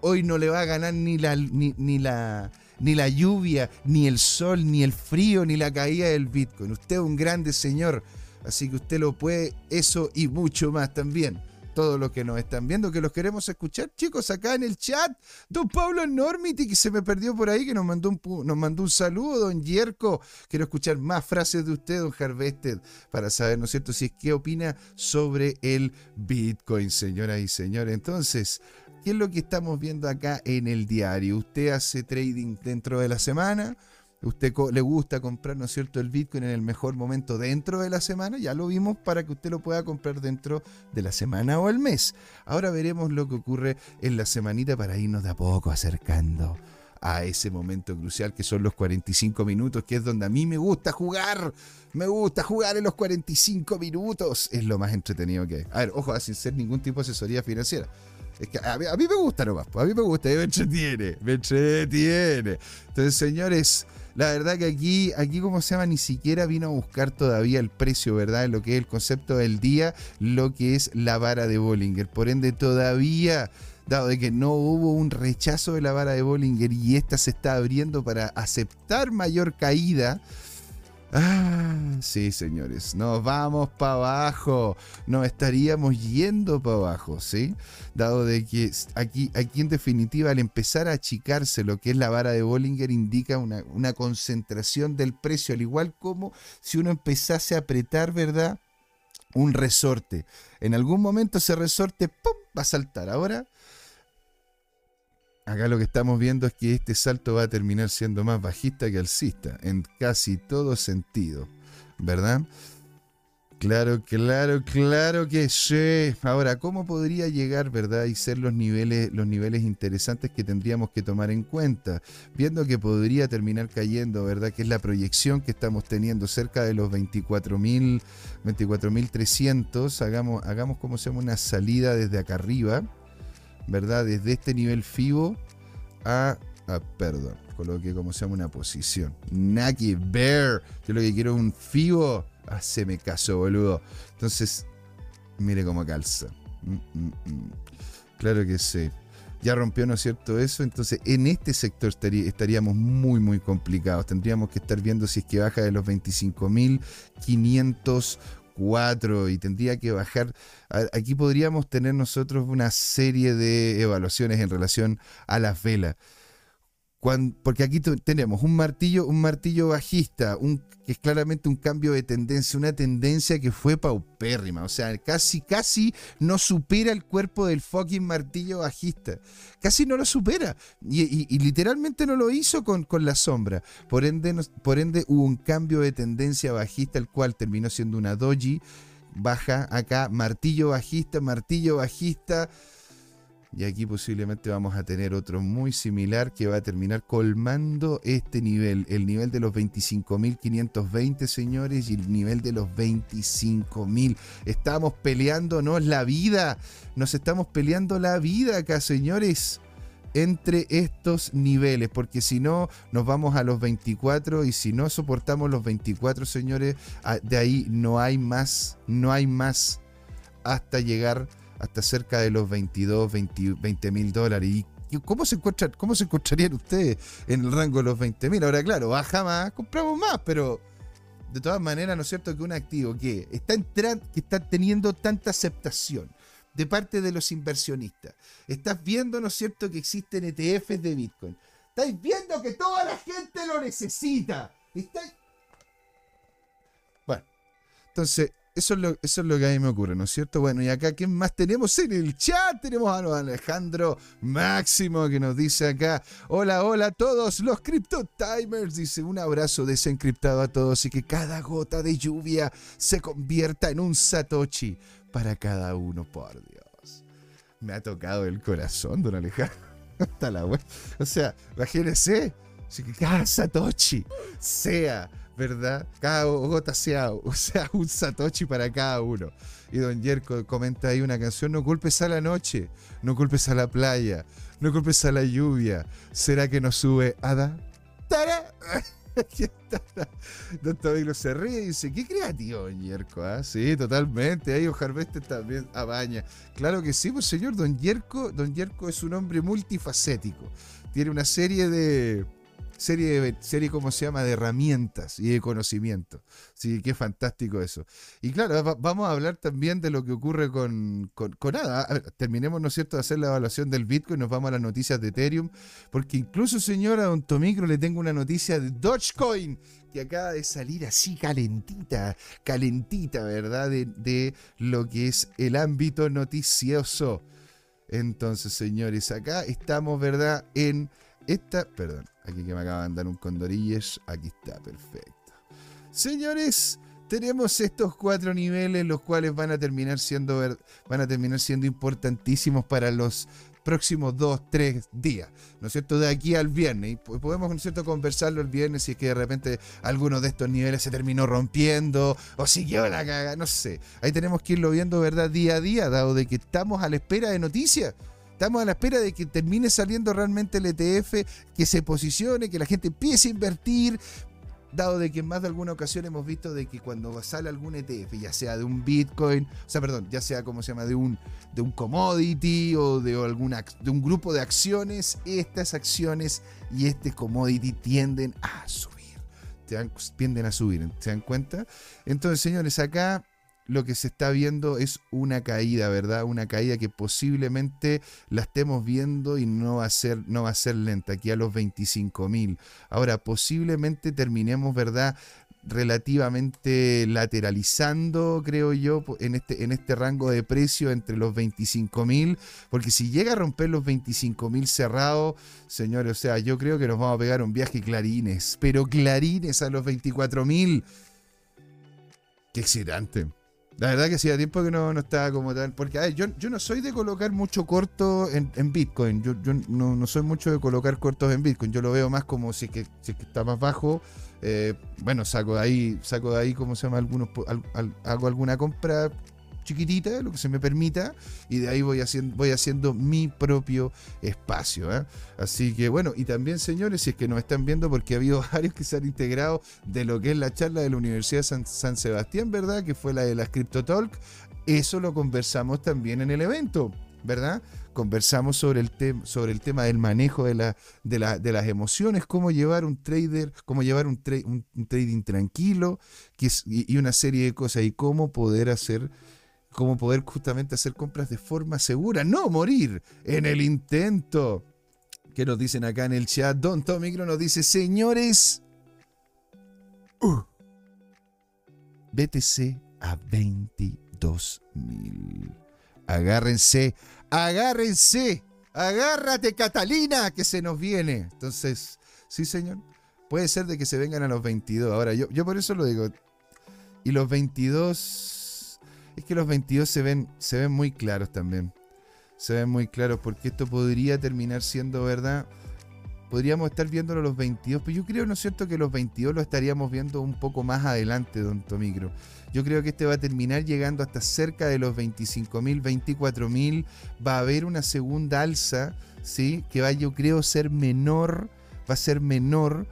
Hoy no le va a ganar ni la, ni la, ni la lluvia, ni el sol, ni el frío, ni la caída del Bitcoin. Usted es un grande señor. Así que usted lo puede, eso y mucho más también todos los que nos están viendo, que los queremos escuchar, chicos, acá en el chat. Don Pablo Normity, que se me perdió por ahí, que nos mandó un, nos mandó un saludo. Don Yerko, quiero escuchar más frases de usted, don Harvested, para saber, ¿no es cierto?, si es qué opina sobre el Bitcoin, señoras y señores. Entonces, ¿qué es lo que estamos viendo acá en el diario? ¿Usted hace trading dentro de la semana? usted le gusta comprar, ¿no es cierto?, el Bitcoin en el mejor momento dentro de la semana, ya lo vimos para que usted lo pueda comprar dentro de la semana o el mes. Ahora veremos lo que ocurre en la semanita para irnos de a poco acercando a ese momento crucial que son los 45 minutos, que es donde a mí me gusta jugar. Me gusta jugar en los 45 minutos. Es lo más entretenido que hay. A ver, ojo, sin ser ningún tipo de asesoría financiera. A mí, me gusta nomás, a mí me gusta, me entretiene, me entretiene. Entonces, señores, la verdad que aquí, aquí como se llama, ni siquiera vino a buscar todavía el precio, ¿verdad? Lo que es el concepto del día, lo que es la vara de Bollinger. Por ende, todavía dado de que no hubo un rechazo de la vara de Bollinger y esta se está abriendo para aceptar mayor caída, Ah, sí, señores, nos vamos para abajo, nos estaríamos yendo para abajo, ¿sí? Dado de que aquí, aquí en definitiva al empezar a achicarse lo que es la vara de Bollinger indica una, concentración del precio, al igual como si uno empezase a apretar, ¿verdad? Un resorte. En algún momento ese resorte va a saltar. Ahora Acá lo que estamos viendo es que este salto va a terminar siendo más bajista que alcista, en casi todo sentido, ¿verdad? Claro, claro, claro que sí. Ahora, ¿cómo podría llegar, verdad, y ser los niveles, los niveles interesantes que tendríamos que tomar en cuenta? Viendo que podría terminar cayendo, ¿verdad? Que es la proyección que estamos teniendo cerca de los 24.000, 24.300. Hagamos, hagamos como se llama una salida desde acá arriba ¿verdad? Desde este nivel FIBO a, perdón, coloqué como se llama una posición. Naki Bear. Yo lo que quiero es un FIBO. Haceme caso, boludo. Entonces, mire cómo calza. Mm, mm, mm. Claro que sí. Ya rompió, ¿no es cierto? Eso. Entonces, en este sector estaríamos muy, muy complicados. Tendríamos que estar viendo si es que baja de los 25.500 y tendría que bajar. Aquí podríamos tener nosotros una serie de evaluaciones en relación a las velas. Porque aquí tenemos un martillo, un martillo bajista, que es claramente un cambio de tendencia, una tendencia que fue paupérrima, o sea, casi, casi no supera el cuerpo del fucking martillo bajista, casi no lo supera, y, literalmente no lo hizo con, con la sombra, por ende, por ende hubo un cambio de tendencia bajista, el cual terminó siendo una doji, baja acá, martillo bajista, martillo bajista, y aquí posiblemente vamos a tener otro muy similar que va a terminar colmando este nivel, el nivel de los 25.520 señores y el nivel de los 25.000. Estamos peleándonos la vida, nos estamos peleando la vida acá señores entre estos niveles, porque si no nos vamos a los 24 y si no soportamos los 24 señores, de ahí no hay más, no hay más hasta llegar hasta cerca de los 22, 20 mil dólares. ¿Y cómo se, encuentra, cómo se encontrarían ustedes en el rango de los 20 mil? Ahora, claro, baja más, compramos más, pero de todas maneras, ¿no es cierto que un activo que está, entrando, que está teniendo tanta aceptación de parte de los inversionistas, estás viendo, ¿no es cierto?, que existen ETFs de Bitcoin. Estáis viendo que toda la gente lo necesita. Bueno, entonces, eso es, lo, eso es lo que a mí me ocurre, ¿no es cierto? Bueno, y acá, ¿quién más tenemos en el chat? Tenemos a Alejandro Máximo que nos dice acá: Hola, hola a todos los Crypto Timers. Dice: Un abrazo desencriptado a todos y que cada gota de lluvia se convierta en un Satoshi para cada uno, por Dios. Me ha tocado el corazón, don Alejandro. (laughs) Hasta la web. O sea, imagínense, que cada Satoshi sea ¿verdad? Cada gota sea, (laughs) o sea un satoshi para cada uno. Y don Yerko comenta ahí una canción, no culpes a la noche, no culpes a la playa, no culpes a la lluvia. ¿Será que nos sube Ada? ¡Tara! (laughs) Don Tobilo se ríe y dice, qué creativo, Don Yerko, ¿ah? Sí, totalmente. Ahí Harveste también abaña. Claro que sí, pues señor, Don Yerko, Don Yerko es un hombre multifacético. Tiene una serie de serie, de, serie ¿cómo se llama?, de herramientas y de conocimiento. Sí, qué fantástico eso. Y claro, vamos a hablar también de lo que ocurre con, con, nada. terminemos, ¿no es cierto?, de hacer la evaluación del Bitcoin, nos vamos a las noticias de Ethereum, porque incluso, señora Don Tomicro, le tengo una noticia de Dogecoin que acaba de salir así calentita, calentita, ¿verdad? De, de lo que es el ámbito noticioso. Entonces, señores, acá estamos, ¿verdad? En esta, perdón, aquí que me acaba de mandar un condorilles, aquí está, perfecto. Señores, tenemos estos cuatro niveles, los cuales van a terminar siendo, van a terminar siendo importantísimos para los próximos dos, tres días, ¿no es cierto? De aquí al viernes. Podemos, ¿no es cierto?, conversarlo el viernes si es que de repente alguno de estos niveles se terminó rompiendo o siguió la caga, no sé. Ahí tenemos que irlo viendo, ¿verdad?, día a día, dado de que estamos a la espera de noticias. Estamos a la espera de que termine saliendo realmente el ETF, que se posicione, que la gente empiece a invertir, dado de que en más de alguna ocasión hemos visto de que cuando sale algún ETF, ya sea de un Bitcoin, o sea, perdón, ya sea como se llama, de un, de un commodity o de, alguna, de un grupo de acciones, estas acciones y este commodity tienden a subir. Tienden a subir, ¿se dan cuenta? Entonces, señores, acá lo que se está viendo es una caída, ¿verdad? Una caída que posiblemente la estemos viendo y no va a ser, no va a ser lenta, aquí a los 25 mil. Ahora, posiblemente terminemos, ¿verdad? relativamente lateralizando, creo yo, en este, en este rango de precio entre los 25 mil, porque si llega a romper los 25 mil cerrados, señores, o sea, yo creo que nos vamos a pegar un viaje clarines, pero clarines a los 24 mil. Qué excitante. La verdad que hacía tiempo que no, no estaba como tal. Porque yo, yo no soy de colocar mucho corto en, Bitcoin. Yo, yo no, soy mucho de colocar cortos en Bitcoin. Yo lo veo más como si es que, si que está más bajo. Eh, bueno, saco de ahí, saco de ahí, ¿cómo se llama? Algunos, hago alguna compra chiquitita, lo que se me permita, y de ahí voy haciendo, voy haciendo mi propio espacio. ¿eh? Así que bueno, y también señores, si es que nos están viendo, porque ha habido (laughs) varios que se han integrado de lo que es la charla de la Universidad de San, Sebastián, ¿verdad? Que fue la de las Crypto Talk. Eso lo conversamos también en el evento. ¿verdad? Conversamos sobre el, sobre el tema del manejo de, la, de, de, las emociones, cómo llevar un trader, cómo llevar un, un, trading tranquilo y, una serie de cosas y cómo poder hacer cómo poder justamente hacer compras de forma segura, no morir en el intento. ¿Qué nos dicen acá en el chat? Don Tomicro nos dice, señores, uh, BTC a 22 mil. Agárrense, agárrense, agárrate Catalina, que se nos viene. Entonces, sí señor, puede ser de que se vengan a los 22. Ahora, yo, yo por eso lo digo. Y los 22 es que los 22 se ven, se ven muy claros también. Se ven muy claros porque esto podría terminar siendo verdad. Podríamos estar viéndolo los 22, pero yo creo, ¿no es cierto?, que los 22 lo estaríamos viendo un poco más adelante, don Tomicro. Yo creo que este va a terminar llegando hasta cerca de los 25.000, 24.000. Va a haber una segunda alza, ¿sí? Que va, yo creo, ser menor, va a ser menor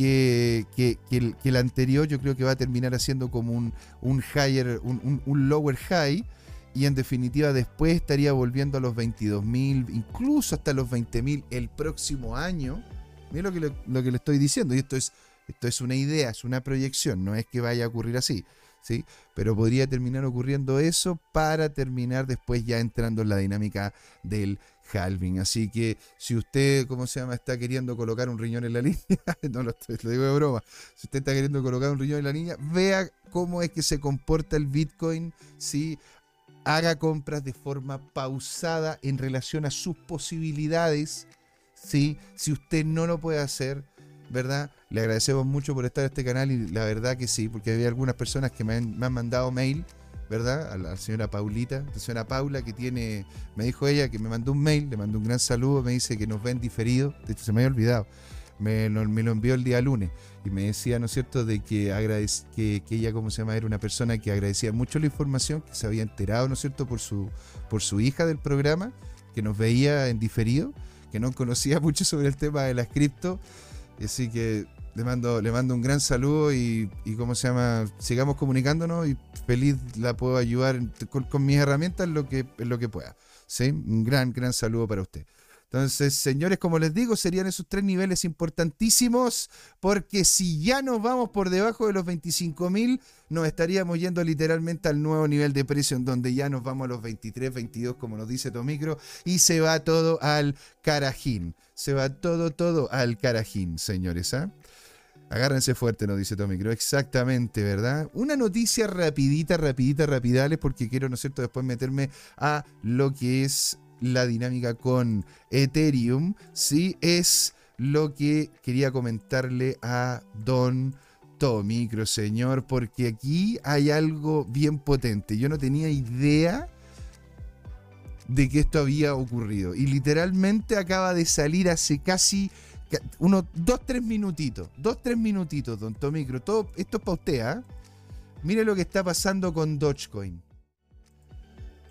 que, el, anterior yo creo que va a terminar haciendo como un, un higher, un, lower high. Y en definitiva después estaría volviendo a los 22.000, incluso hasta los 20.000 el próximo año. Mira lo que, le, lo que le estoy diciendo. Y esto es, esto es una idea, es una proyección, no es que vaya a ocurrir así. ¿sí? Pero podría terminar ocurriendo eso para terminar después ya entrando en la dinámica del halving. Así que si usted, ¿cómo se llama?, está queriendo colocar un riñón en la (laughs) línea, no lo, estoy, lo digo de broma, si usted está queriendo colocar un riñón en la línea, vea cómo es que se comporta el Bitcoin, ¿sí? haga compras de forma pausada en relación a sus posibilidades. Si usted no lo puede hacer, ¿verdad? Le agradecemos mucho por estar en este canal y la verdad que sí, porque había algunas personas que me han, mandado mail, ¿verdad? A la señora Paulita, la señora Paula que tiene, me dijo ella que me mandó un mail, le mandó un gran saludo, me dice que nos ven diferido, de hecho se me había olvidado, me, lo envió el día lunes y me decía, ¿no es cierto?, de que, agradece, que, ella, ¿cómo se llama?, era una persona que agradecía mucho la información, que se había enterado, ¿no es cierto?, por su, por su hija del programa, que nos veía en diferido, que no conocía (laughs) mucho sobre el tema de las cripto Así que le mando, le mando un gran saludo y, y ¿cómo se llama? Sigamos comunicándonos y feliz la puedo ayudar con, mis herramientas en lo que, lo que pueda. ¿sí? Un gran, gran saludo para usted. Entonces, señores, como les digo, serían esos tres niveles importantísimos, porque si ya nos vamos por debajo de los 25 mil, nos estaríamos yendo literalmente al nuevo nivel de precio, en donde ya nos vamos a los 23, 22, como nos dice Tomicro, y se va todo al carajín. Se va todo, todo al carajín, señores. ¿ah? Agárrense fuerte, nos dice Tomicro. Exactamente, ¿verdad? Una noticia rapidita, rapidita, rapidales, porque quiero, ¿no es cierto?, después meterme a lo que es la dinámica con Ethereum, sí, es lo que quería comentarle a Don Tomicro, señor, porque aquí hay algo bien potente. Yo no tenía idea de que esto había ocurrido. Y literalmente acaba de salir hace casi unos dos, tres minutitos. Dos, tres minutitos, don Tomicro. Todo, esto es para usted, ¿ah? Mire lo que está pasando con Dogecoin.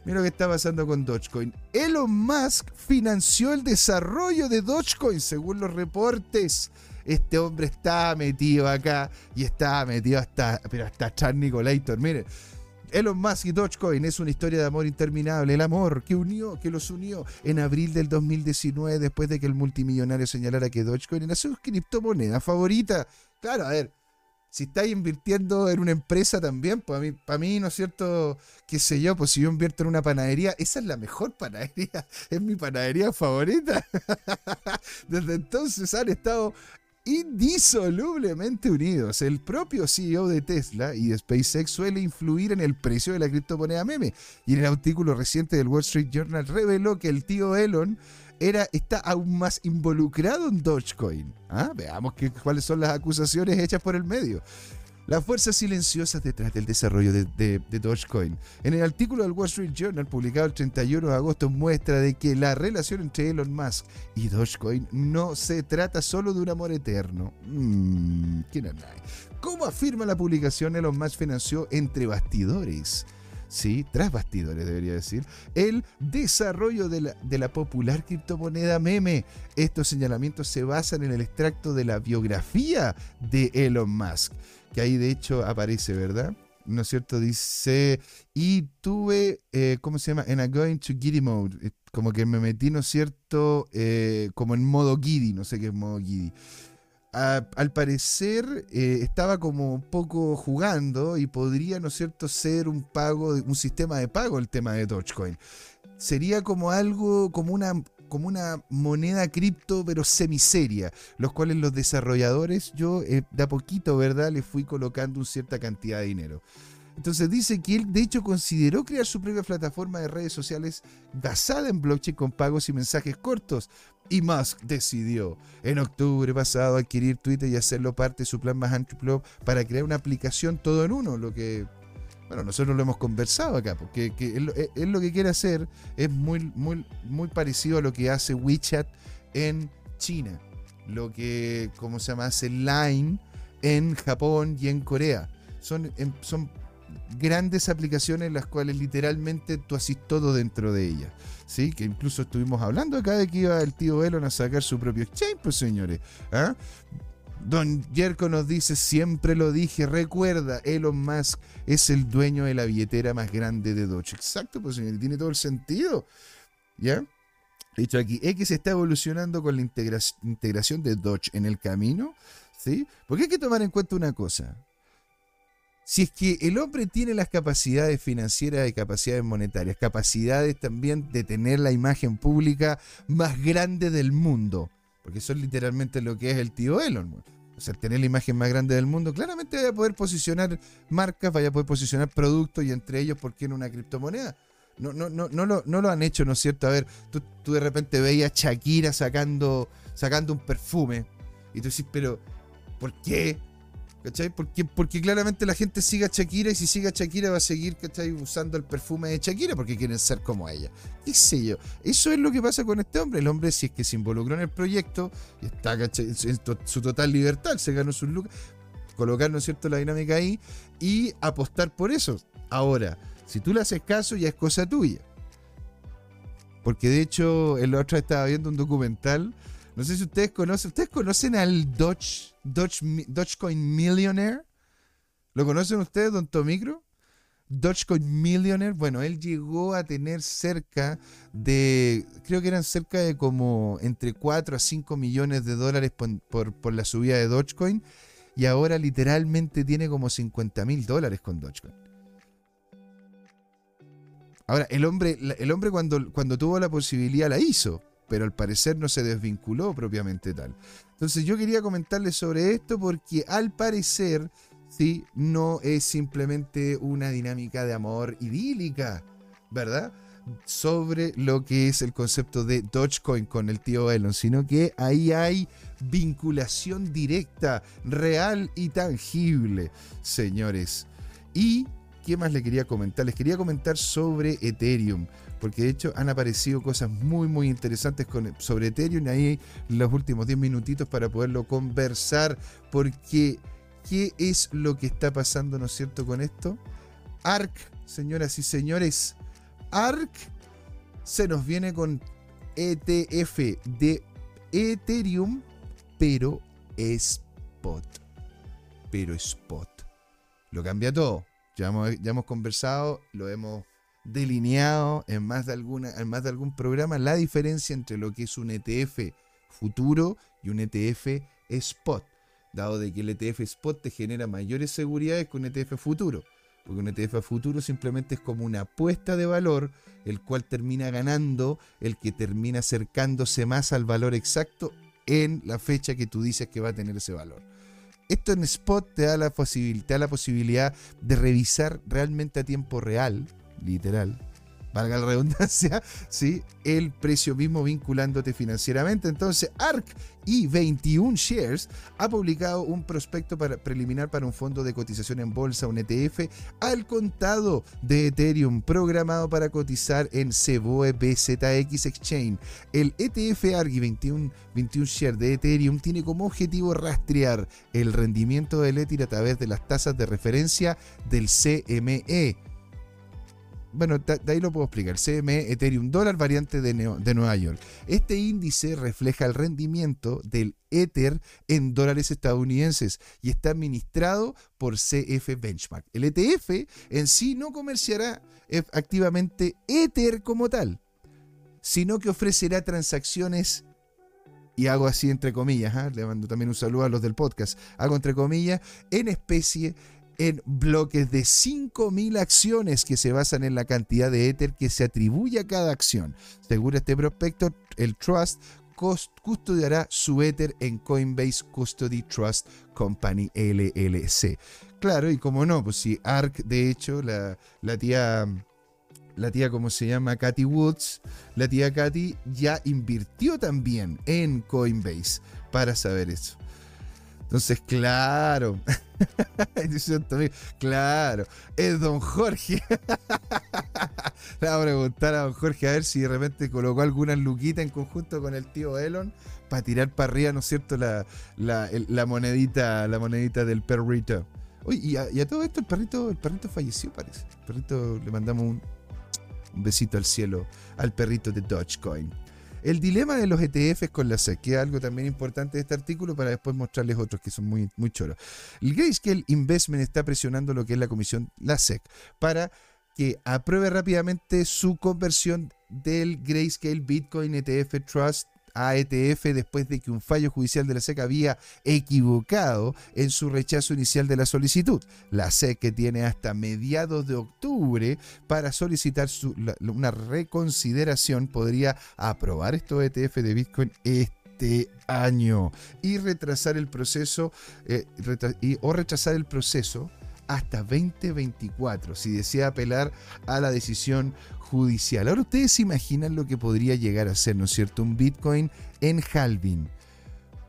Mira lo que está pasando con Dogecoin. Elon Musk financió el desarrollo de Dogecoin, según los reportes. Este hombre está metido acá y está metido hasta, pero hasta Nicolator. Miren, Elon Musk y Dogecoin es una historia de amor interminable. El amor que unió, que los unió en abril del 2019, después de que el multimillonario señalara que Dogecoin era su criptomoneda favorita. Claro, a ver, si estáis invirtiendo en una empresa también, pues a mí, para mí, ¿no es cierto? Qué sé yo, pues si yo invierto en una panadería, esa es la mejor panadería, (laughs) es mi panadería favorita. (laughs) Desde entonces han estado indisolublemente unidos. El propio CEO de Tesla y de SpaceX suele influir en el precio de la criptomoneda meme. Y en el artículo reciente del Wall Street Journal reveló que el tío Elon era, está aún más involucrado en Dogecoin. ¿Ah? Veamos cuáles son las acusaciones hechas por el medio. Las fuerzas silenciosas detrás del desarrollo de, Dogecoin. En el artículo del Wall Street Journal publicado el 31 de agosto muestra de que la relación entre Elon Musk y Dogecoin no se trata solo de un amor eterno. Mmm, ¿Cómo afirma la publicación, Elon Musk financió entre bastidores ¿sí? tras bastidores debería decir, el desarrollo de la, popular criptomoneda meme. Estos señalamientos se basan en el extracto de la biografía de Elon Musk, que ahí de hecho aparece, ¿verdad? ¿No es cierto? Dice, y tuve, eh, ¿cómo se llama? En a going to giddy mode. Eh, como que me metí, ¿no es cierto? Eh, como en modo giddy, no sé qué es modo giddy al parecer estaba como un poco jugando y podría, ¿no es cierto?, ser un pago, un sistema de pago el tema de Dogecoin. Sería como algo, como una, como una moneda cripto, pero semiseria, los cuales los desarrolladores, yo eh, de a poquito, ¿verdad?, le fui colocando una cierta cantidad de dinero. Entonces dice que él de hecho consideró crear su propia plataforma de redes sociales basada en blockchain con pagos y mensajes cortos. Y Musk decidió en octubre pasado adquirir Twitter y hacerlo parte de su plan más amplio para crear una aplicación todo en uno, lo que bueno, nosotros lo hemos conversado acá, porque él, él, lo que quiere hacer es muy, muy, muy parecido a lo que hace WeChat en China, lo que, ¿cómo se llama? Hace Line en Japón y en Corea. Son, son grandes aplicaciones las cuales literalmente tú haces todo dentro de ellas. ¿sí? Que incluso estuvimos hablando acá de que iba el tío Elon a sacar su propio exchange, pues señores. ¿ah? Don Jerko nos dice, siempre lo dije, recuerda, Elon Musk es el dueño de la billetera más grande de Doge. Exacto, pues señores, tiene todo el sentido. ¿Ya? Dicho aquí, X está evolucionando con la integración de Doge en el camino, ¿sí? Porque hay que tomar en cuenta una cosa si es que el hombre tiene las capacidades financieras y capacidades monetarias, capacidades también de tener la imagen pública más grande del mundo, porque eso es literalmente lo que es el tío Elon. O sea, tener la imagen más grande del mundo, claramente vaya a poder posicionar marcas, vaya a poder posicionar productos y entre ellos, ¿por qué en una criptomoneda? No, no, no, no, lo, no lo han hecho, ¿no es cierto? A ver, tú, tú de repente veías Shakira sacando, sacando un perfume y tú decís, pero ¿por qué? ¿Cachai? Porque, porque claramente la gente sigue a Shakira y si sigue a Shakira va a seguir ¿cachai? usando el perfume de Shakira porque quieren ser como ella. ¿Qué sé yo? Eso es lo que pasa con este hombre. El hombre, si es que se involucró en el proyecto está en su total libertad, se ganó sus lucas, colocar, ¿no es cierto?, la dinámica ahí y apostar por eso. Ahora, si tú le haces caso, ya es cosa tuya. Porque de hecho, el otro estaba viendo un documental no sé si ustedes conocen. ¿Ustedes conocen al Doge, Dogecoin Millionaire? ¿Lo conocen ustedes, Don Tomicro? Dogecoin Millionaire, bueno, él llegó a tener cerca de, creo que eran cerca de como entre 4 a 5 millones de dólares por, por, la subida de Dogecoin y ahora literalmente tiene como 50 mil dólares con Dogecoin. Ahora, el hombre, el hombre cuando, cuando tuvo la posibilidad la hizo, pero al parecer no se desvinculó propiamente tal. Entonces yo quería comentarles sobre esto porque al parecer ¿sí? no es simplemente una dinámica de amor idílica, ¿verdad? Sobre lo que es el concepto de Dogecoin con el tío Elon, sino que ahí hay vinculación directa, real y tangible, señores. Y, ¿qué más le quería comentar? Les quería comentar sobre Ethereum porque de hecho han aparecido cosas muy muy interesantes sobre Ethereum ahí los últimos 10 minutitos para poderlo conversar porque ¿Qué es lo que está pasando, ¿no es cierto, con esto? ARC, señoras y señores, ARC se nos viene con ETF de Ethereum, pero spot. Pero spot. Lo cambia todo. Ya hemos, ya hemos conversado, lo hemos delineado en más, de alguna, en más de algún programa la diferencia entre lo que es un ETF futuro y un ETF spot dado de que el ETF spot te genera mayores seguridades que un ETF futuro. Porque un ETF futuro simplemente es como una apuesta de valor, el cual termina ganando, el que termina acercándose más al valor exacto en la fecha que tú dices que va a tener ese valor. Esto en spot te da la, da la posibilidad de revisar realmente a tiempo real, literal, valga la redundancia, (laughs) ¿sí? el precio mismo vinculándote financieramente. Entonces, ARC y 21 Shares ha publicado un prospecto para, preliminar para un fondo de cotización en bolsa, un ETF, al contado de Ethereum, programado para cotizar en Ceboe BZX Exchange. El ETF ARC y 21, 21 Shares de Ethereum tiene como objetivo rastrear el rendimiento del Ether a través de las tasas de referencia del CME bueno, de ahí lo puedo explicar. CME Ethereum dólar variante de, Nueva York. Este índice refleja el rendimiento del Ether en dólares estadounidenses y está administrado por CF Benchmark. El ETF en sí no comerciará activamente Ether como tal, sino que ofrecerá transacciones y hago así entre comillas, ¿ah? le mando también un saludo a los del podcast, hago entre comillas, en especie en bloques de 5.000 acciones que se basan en la cantidad de Ether que se atribuye a cada acción. Según este prospecto, el Trust custodiará su Ether en Coinbase Custody Trust Company LLC. Claro, y como no, pues si ARK, de hecho, la, la tía la tía, como se llama, Katy Woods, la tía Katy ya invirtió también en Coinbase para saber eso. Entonces, claro. (laughs) claro. Es don Jorge. (laughs) Le voy a preguntar a don Jorge a ver si de repente colocó alguna luquita en conjunto con el tío Elon para tirar para arriba, ¿no es cierto? La, la, monedita, la monedita del perrito. Oye, y a, todo esto el perrito, el perrito falleció, parece. El perrito le mandamos un, un besito al cielo al perrito de Dogecoin. El dilema de los ETFs con la SEC, que es algo también importante de este artículo para después mostrarles otros que son muy, muy choros. El Grayscale Investment está presionando lo que es la comisión, la SEC, para que apruebe rápidamente su conversión del Grayscale Bitcoin ETF Trust AETF después de que un fallo judicial de la SEC había equivocado en su rechazo inicial de la solicitud. La SEC tiene hasta mediados de octubre para solicitar una reconsideración, podría aprobar estos ETF de Bitcoin este año y retrasar el proceso eh, o rechazar el proceso hasta 2024 si desea apelar a la decisión judicial. Ahora ustedes se imaginan lo que podría llegar a ser, ¿no es cierto? Un Bitcoin en halving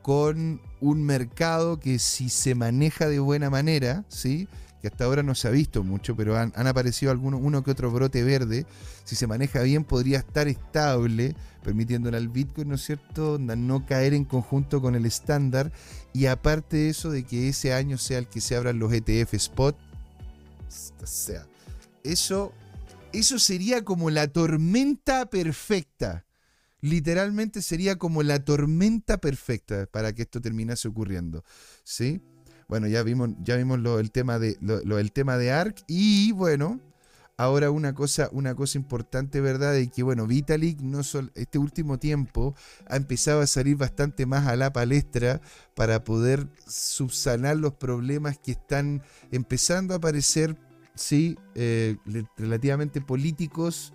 con un mercado que si se maneja de buena manera, ¿sí? que hasta ahora no se ha visto mucho, pero han, aparecido algunos, uno que otro brote verde, si se maneja bien podría estar estable, permitiéndole al Bitcoin, ¿no es cierto?, no caer en conjunto con el estándar, y aparte de eso, de que ese año sea el que se abran los ETF spot, o sea, eso eso sería como la tormenta perfecta. Literalmente sería como la tormenta perfecta para que esto terminase ocurriendo. ¿Sí? Bueno, ya vimos, ya vimos el, tema de, lo, el tema de ARC y bueno, Ahora una cosa, una cosa importante, ¿verdad? De que, bueno, Vitalik no este último tiempo ha empezado a salir bastante más a la palestra para poder subsanar los problemas que están empezando a aparecer, eh, relativamente políticos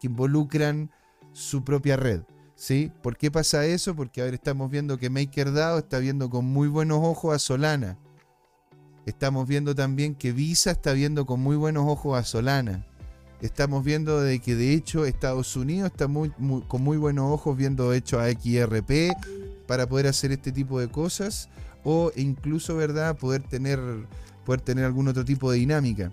que involucran su propia red. ¿Sí? ¿Por qué pasa eso? Porque ahora estamos viendo que MakerDAO está viendo con muy buenos ojos a Solana. Estamos viendo también que Visa está viendo con muy buenos ojos a Solana. Estamos viendo de que de hecho Estados Unidos está muy, con muy buenos ojos viendo hecho a XRP para poder hacer este tipo de cosas o incluso, ¿verdad?, poder tener, poder tener algún otro tipo de dinámica.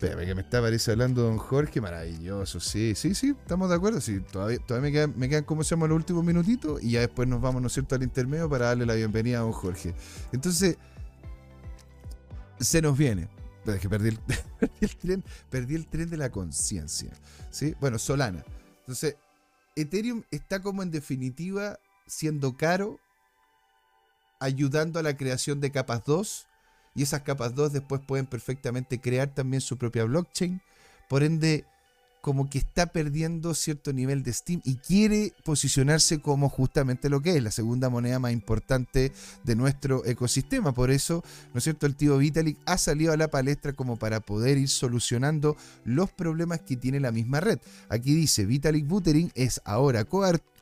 Espérame, que me está parece hablando don Jorge, maravilloso, sí, sí, sí, estamos de acuerdo, sí, todavía, todavía me, quedan, me como se llama, los últimos minutitos y ya después nos vamos, ¿no es cierto?, al intermedio para darle la bienvenida a don Jorge. Entonces, se nos viene, es que (laughs) perdí el, tren, perdí el tren de la conciencia, ¿sí? Bueno, Solana. Entonces, Ethereum está como en definitiva siendo caro, ayudando a la creación de capas 2 y esas capas 2 después pueden perfectamente crear también su propia blockchain. Por ende, como que está perdiendo cierto nivel de Steam y quiere posicionarse como justamente lo que es la segunda moneda más importante de nuestro ecosistema. Por eso, ¿no es cierto? El tío Vitalik ha salido a la palestra como para poder ir solucionando los problemas que tiene la misma red. Aquí dice, Vitalik Buterin es ahora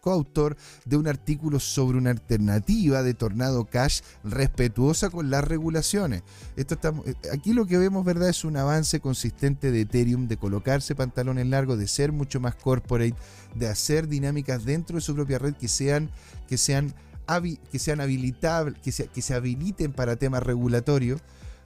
coautor de un artículo sobre una alternativa de Tornado Cash respetuosa con las regulaciones. Esto eh, aquí lo que vemos, ¿verdad? Es un avance consistente de Ethereum, de colocarse pantalones largos, de ser mucho más corporate, de hacer dinámicas dentro de su propia red que sean, que sean, que sean habilitables, que que se habiliten para temas regulatorios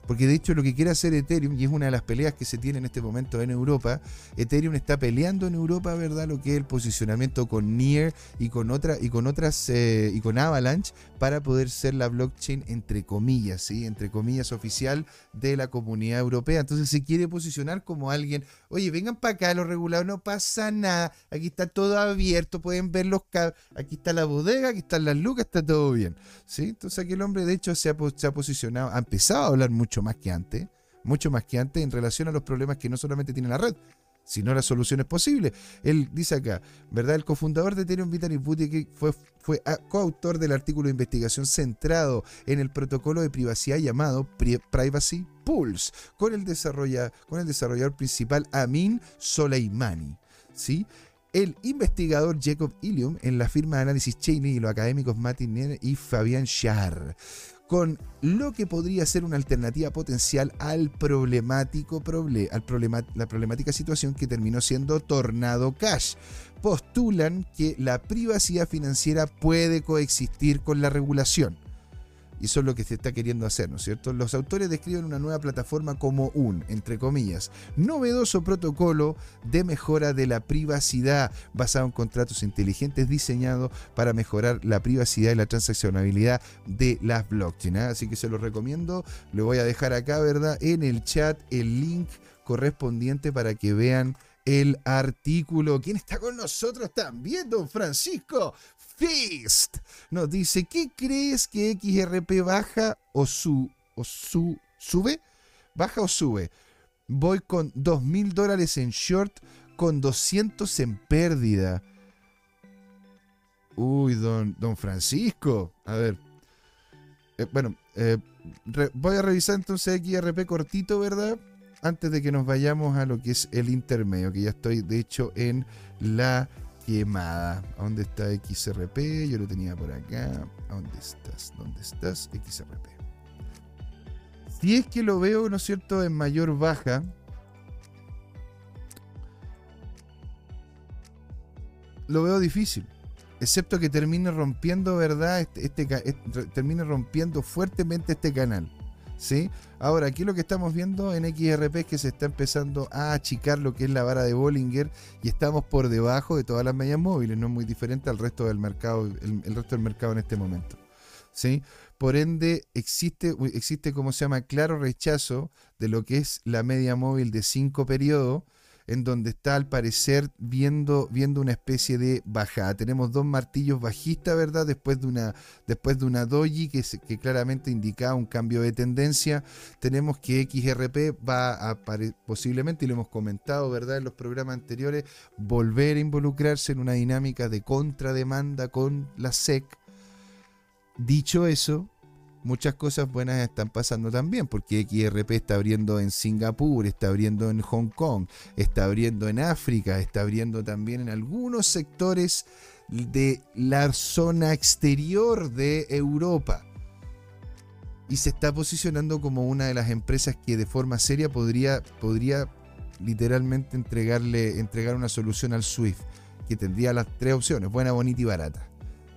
porque de hecho lo que quiere hacer Ethereum, y es una de las peleas que se tiene en este momento en Europa, Ethereum está peleando en Europa, ¿verdad? Lo que es el posicionamiento con Near y con, otra, y con otras, eh, y con Avalanche, para poder ser la blockchain entre comillas, ¿sí? Entre comillas oficial de la comunidad europea. Entonces se quiere posicionar como alguien, oye, vengan para acá los regulados, no pasa nada, aquí está todo abierto, pueden ver los aquí está la bodega, aquí están las lucas, está todo bien, ¿sí? Entonces aquí el hombre de hecho se ha, se ha posicionado, ha empezado a hablar mucho mucho más que antes, mucho más que antes en relación a los problemas que no solamente tiene la red, sino las soluciones posibles. Él dice acá, ¿verdad? El cofundador de Ethereum, Vitalik Buterin, fue, fue coautor del artículo de investigación centrado en el protocolo de privacidad llamado Privacy Pulse, con el, con el desarrollador principal Amin Soleimani. ¿sí? El investigador Jacob Ilium en la firma de análisis Cheney y los académicos Martin y Fabian Schar con lo que podría ser una alternativa potencial al problemático al la problemática situación que terminó siendo Tornado Cash. Postulan que la privacidad financiera puede coexistir con la regulación. Y eso es lo que se está queriendo hacer, ¿no es cierto? Los autores describen una nueva plataforma como un, entre comillas, novedoso protocolo de mejora de la privacidad basado en contratos inteligentes diseñados para mejorar la privacidad y la transaccionabilidad de las blockchain. ¿ah? Así que se los recomiendo. Le voy a dejar acá, ¿verdad? En el chat el link correspondiente para que vean el artículo. ¿Quién está con nosotros también, don Francisco? Fist nos dice, ¿qué crees que XRP baja o, su, o su, sube? ¿Baja o sube? Voy con 2 mil dólares en short, con 200 en pérdida. Uy, don, don Francisco. A ver. Eh, bueno, eh, voy a revisar entonces XRP cortito, ¿verdad? Antes de que nos vayamos a lo que es el intermedio, que ya estoy de hecho en la quemada. dónde está XRP? Yo lo tenía por acá. dónde estás? ¿Dónde estás? XRP. Si es que lo veo, ¿no es cierto?, en mayor baja. Lo veo difícil. Excepto que termine rompiendo, ¿verdad? Este, este, este termine rompiendo fuertemente este canal. ¿Sí? Ahora, aquí lo que estamos viendo en XRP es que se está empezando a achicar lo que es la vara de Bollinger y estamos por debajo de todas las medias móviles, no es muy diferente al resto del mercado, el, resto del mercado en este momento. ¿sí? Por ende, existe, existe, como se llama, claro rechazo de lo que es la media móvil de 5 periodos en donde está al parecer viendo, viendo una especie de bajada. Tenemos dos martillos bajistas, ¿verdad? Después de una, después de una doji que, que claramente indicaba un cambio de tendencia. Tenemos que XRP va a posiblemente, y lo hemos comentado, ¿verdad? En los programas anteriores, volver a involucrarse en una dinámica de contrademanda con la SEC. Dicho eso, muchas cosas buenas están pasando también, porque XRP está abriendo en Singapur, está abriendo en Hong Kong, está abriendo en África, está abriendo también en algunos sectores de la zona exterior de Europa. Y se está posicionando como una de las empresas que de forma seria podría, podría literalmente entregarle, entregar una solución al SWIFT, que tendría las tres opciones, buena, bonita y barata.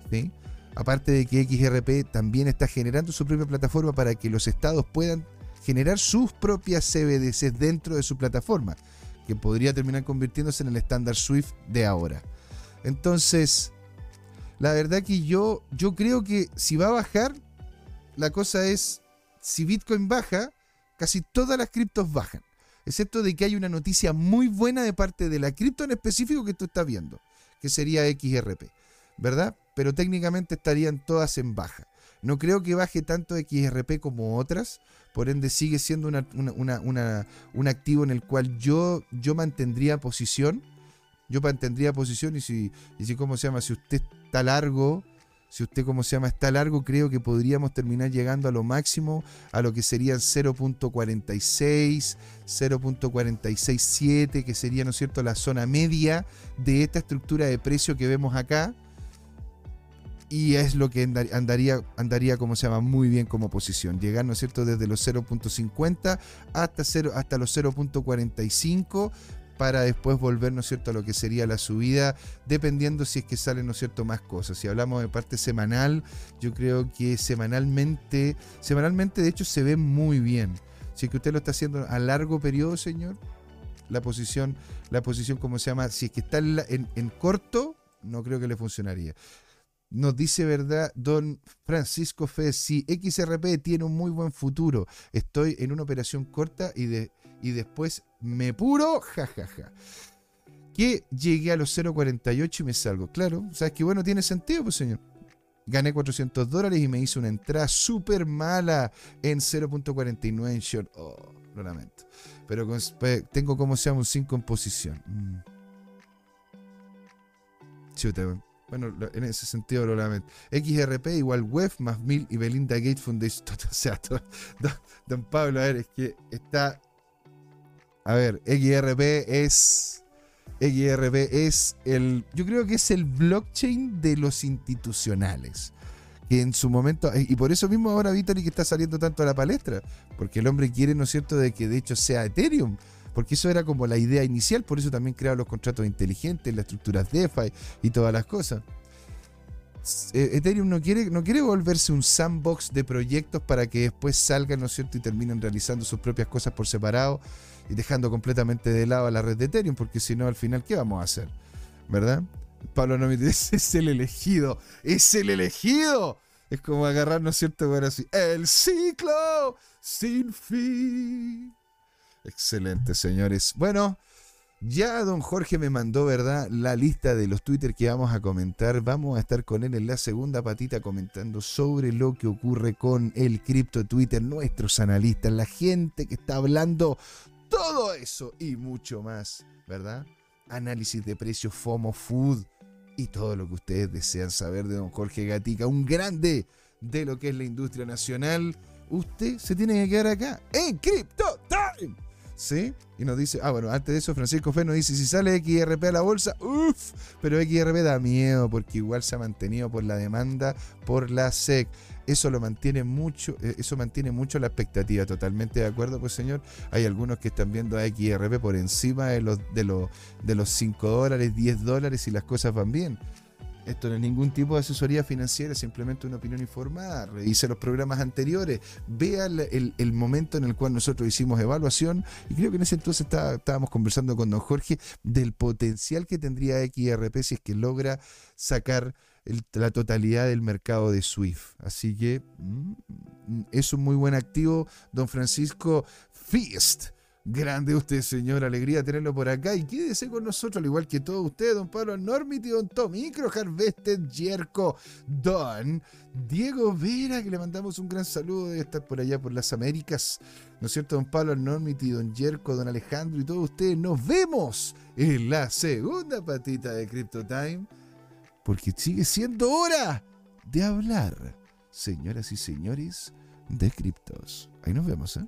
¿sí? Aparte de que XRP también está generando su propia plataforma para que los estados puedan generar sus propias CBDCs dentro de su plataforma, que podría terminar convirtiéndose en el estándar SWIFT de ahora. Entonces, la verdad que yo, yo creo que si va a bajar, la cosa es, si Bitcoin baja, casi todas las criptos bajan, excepto de que hay una noticia muy buena de parte de la cripto en específico que tú estás viendo, que sería XRP, ¿verdad? Pero técnicamente estarían todas en baja. No creo que baje tanto XRP como otras, por ende sigue siendo un activo en el cual yo, yo mantendría posición. Yo mantendría posición y si, y si, ¿cómo se llama? Si usted está largo, si usted, ¿cómo se llama? Está largo, creo que podríamos terminar llegando a lo máximo, a lo que serían 0.46, 0.467, que sería, ¿no cierto?, la zona media de esta estructura de precio que vemos acá y es lo que andaría, andaría como se llama, muy bien como posición. Llegar, ¿no es cierto?, desde los 0.50 hasta, 0, hasta los 0.45 para después volver, ¿no es cierto?, a lo que sería la subida, dependiendo si es que salen, ¿no es cierto?, más cosas. Si hablamos de parte semanal, yo creo que semanalmente, semanalmente de hecho se ve muy bien. Si es que usted lo está haciendo a largo periodo, señor, la posición, la posición, como se llama, si es que está en, en corto, no creo que le funcionaría. Nos dice verdad don Francisco Fez, si XRP tiene un muy buen futuro, estoy en una operación corta y, de, y después me puro, jajaja. Ja, ja. Que llegué a los 0.48 y me salgo. Claro, ¿sabes qué bueno tiene sentido, pues señor? Gané 400 dólares y me hizo una entrada súper mala en 0.49 en short. Oh, lo lamento. Pero tengo como se llama un 5 en posición. Mm. Bueno, en ese sentido lo lamento. XRP igual web más mil y Belinda Gates Foundation. (laughs) O sea, don, Pablo, a ver, es que está. A ver, XRP es. XRP es el. Yo creo que es el blockchain de los institucionales. Que en su momento. Y por eso mismo ahora Vitalik está saliendo tanto a la palestra. Porque el hombre quiere, ¿no es cierto?, de que de hecho sea Ethereum porque eso era como la idea inicial, por eso también crearon los contratos inteligentes, las estructuras DeFi y todas las cosas. Eh, Ethereum no quiere, no quiere volverse un sandbox de proyectos para que después salgan, ¿no es cierto?, y terminen realizando sus propias cosas por separado y dejando completamente de lado a la red de Ethereum, porque si no, al final, ¿qué vamos a hacer? ¿Verdad? Pablo no dice, (laughs) es el elegido, es el elegido. Es como agarrar, ¿no es cierto?, bueno, así, el ciclo sin fin. Excelente, señores. Bueno, ya don Jorge me mandó, ¿verdad?, la lista de los Twitter que vamos a comentar. Vamos a estar con él en la segunda patita comentando sobre lo que ocurre con el cripto Twitter, nuestros analistas, la gente que está hablando todo eso y mucho más, ¿verdad? Análisis de precios, FOMO, food y todo lo que ustedes desean saber de don Jorge Gatica, un grande de lo que es la industria nacional. Usted se tiene que quedar acá en Crypto Time. ¿Sí? Y nos dice, ah, bueno, antes de eso, Francisco Fe nos dice: si sale XRP a la bolsa, uff, pero XRP da miedo porque igual se ha mantenido por la demanda por la SEC. Eso lo mantiene mucho, eh, eso mantiene mucho la expectativa. Totalmente de acuerdo, pues señor. Hay algunos que están viendo a XRP por encima de los, de los, de los 5 dólares, 10 dólares y las cosas van bien. Esto no es ningún tipo de asesoría financiera, simplemente una opinión informada. Revise los programas anteriores, vea el, momento en el cual nosotros hicimos evaluación y creo que en ese entonces estábamos conversando con don Jorge del potencial que tendría XRP si es que logra sacar la totalidad del mercado de SWIFT. Así que mm, es un muy buen activo, don Francisco Fist. Grande usted, señor. Alegría tenerlo por acá. Y quédese con nosotros, al igual que todos ustedes, don Pablo Normity, don Tomicro, Harvested, Yerko, Don, Diego Vera, que le mandamos un gran saludo de estar por allá por las Américas. ¿No es cierto, don Pablo Normity, don Yerko, don Alejandro y todos ustedes? Nos vemos en la segunda patita de Crypto Time. Porque sigue siendo hora de hablar, señoras y señores, de criptos. Ahí nos vemos, ¿eh?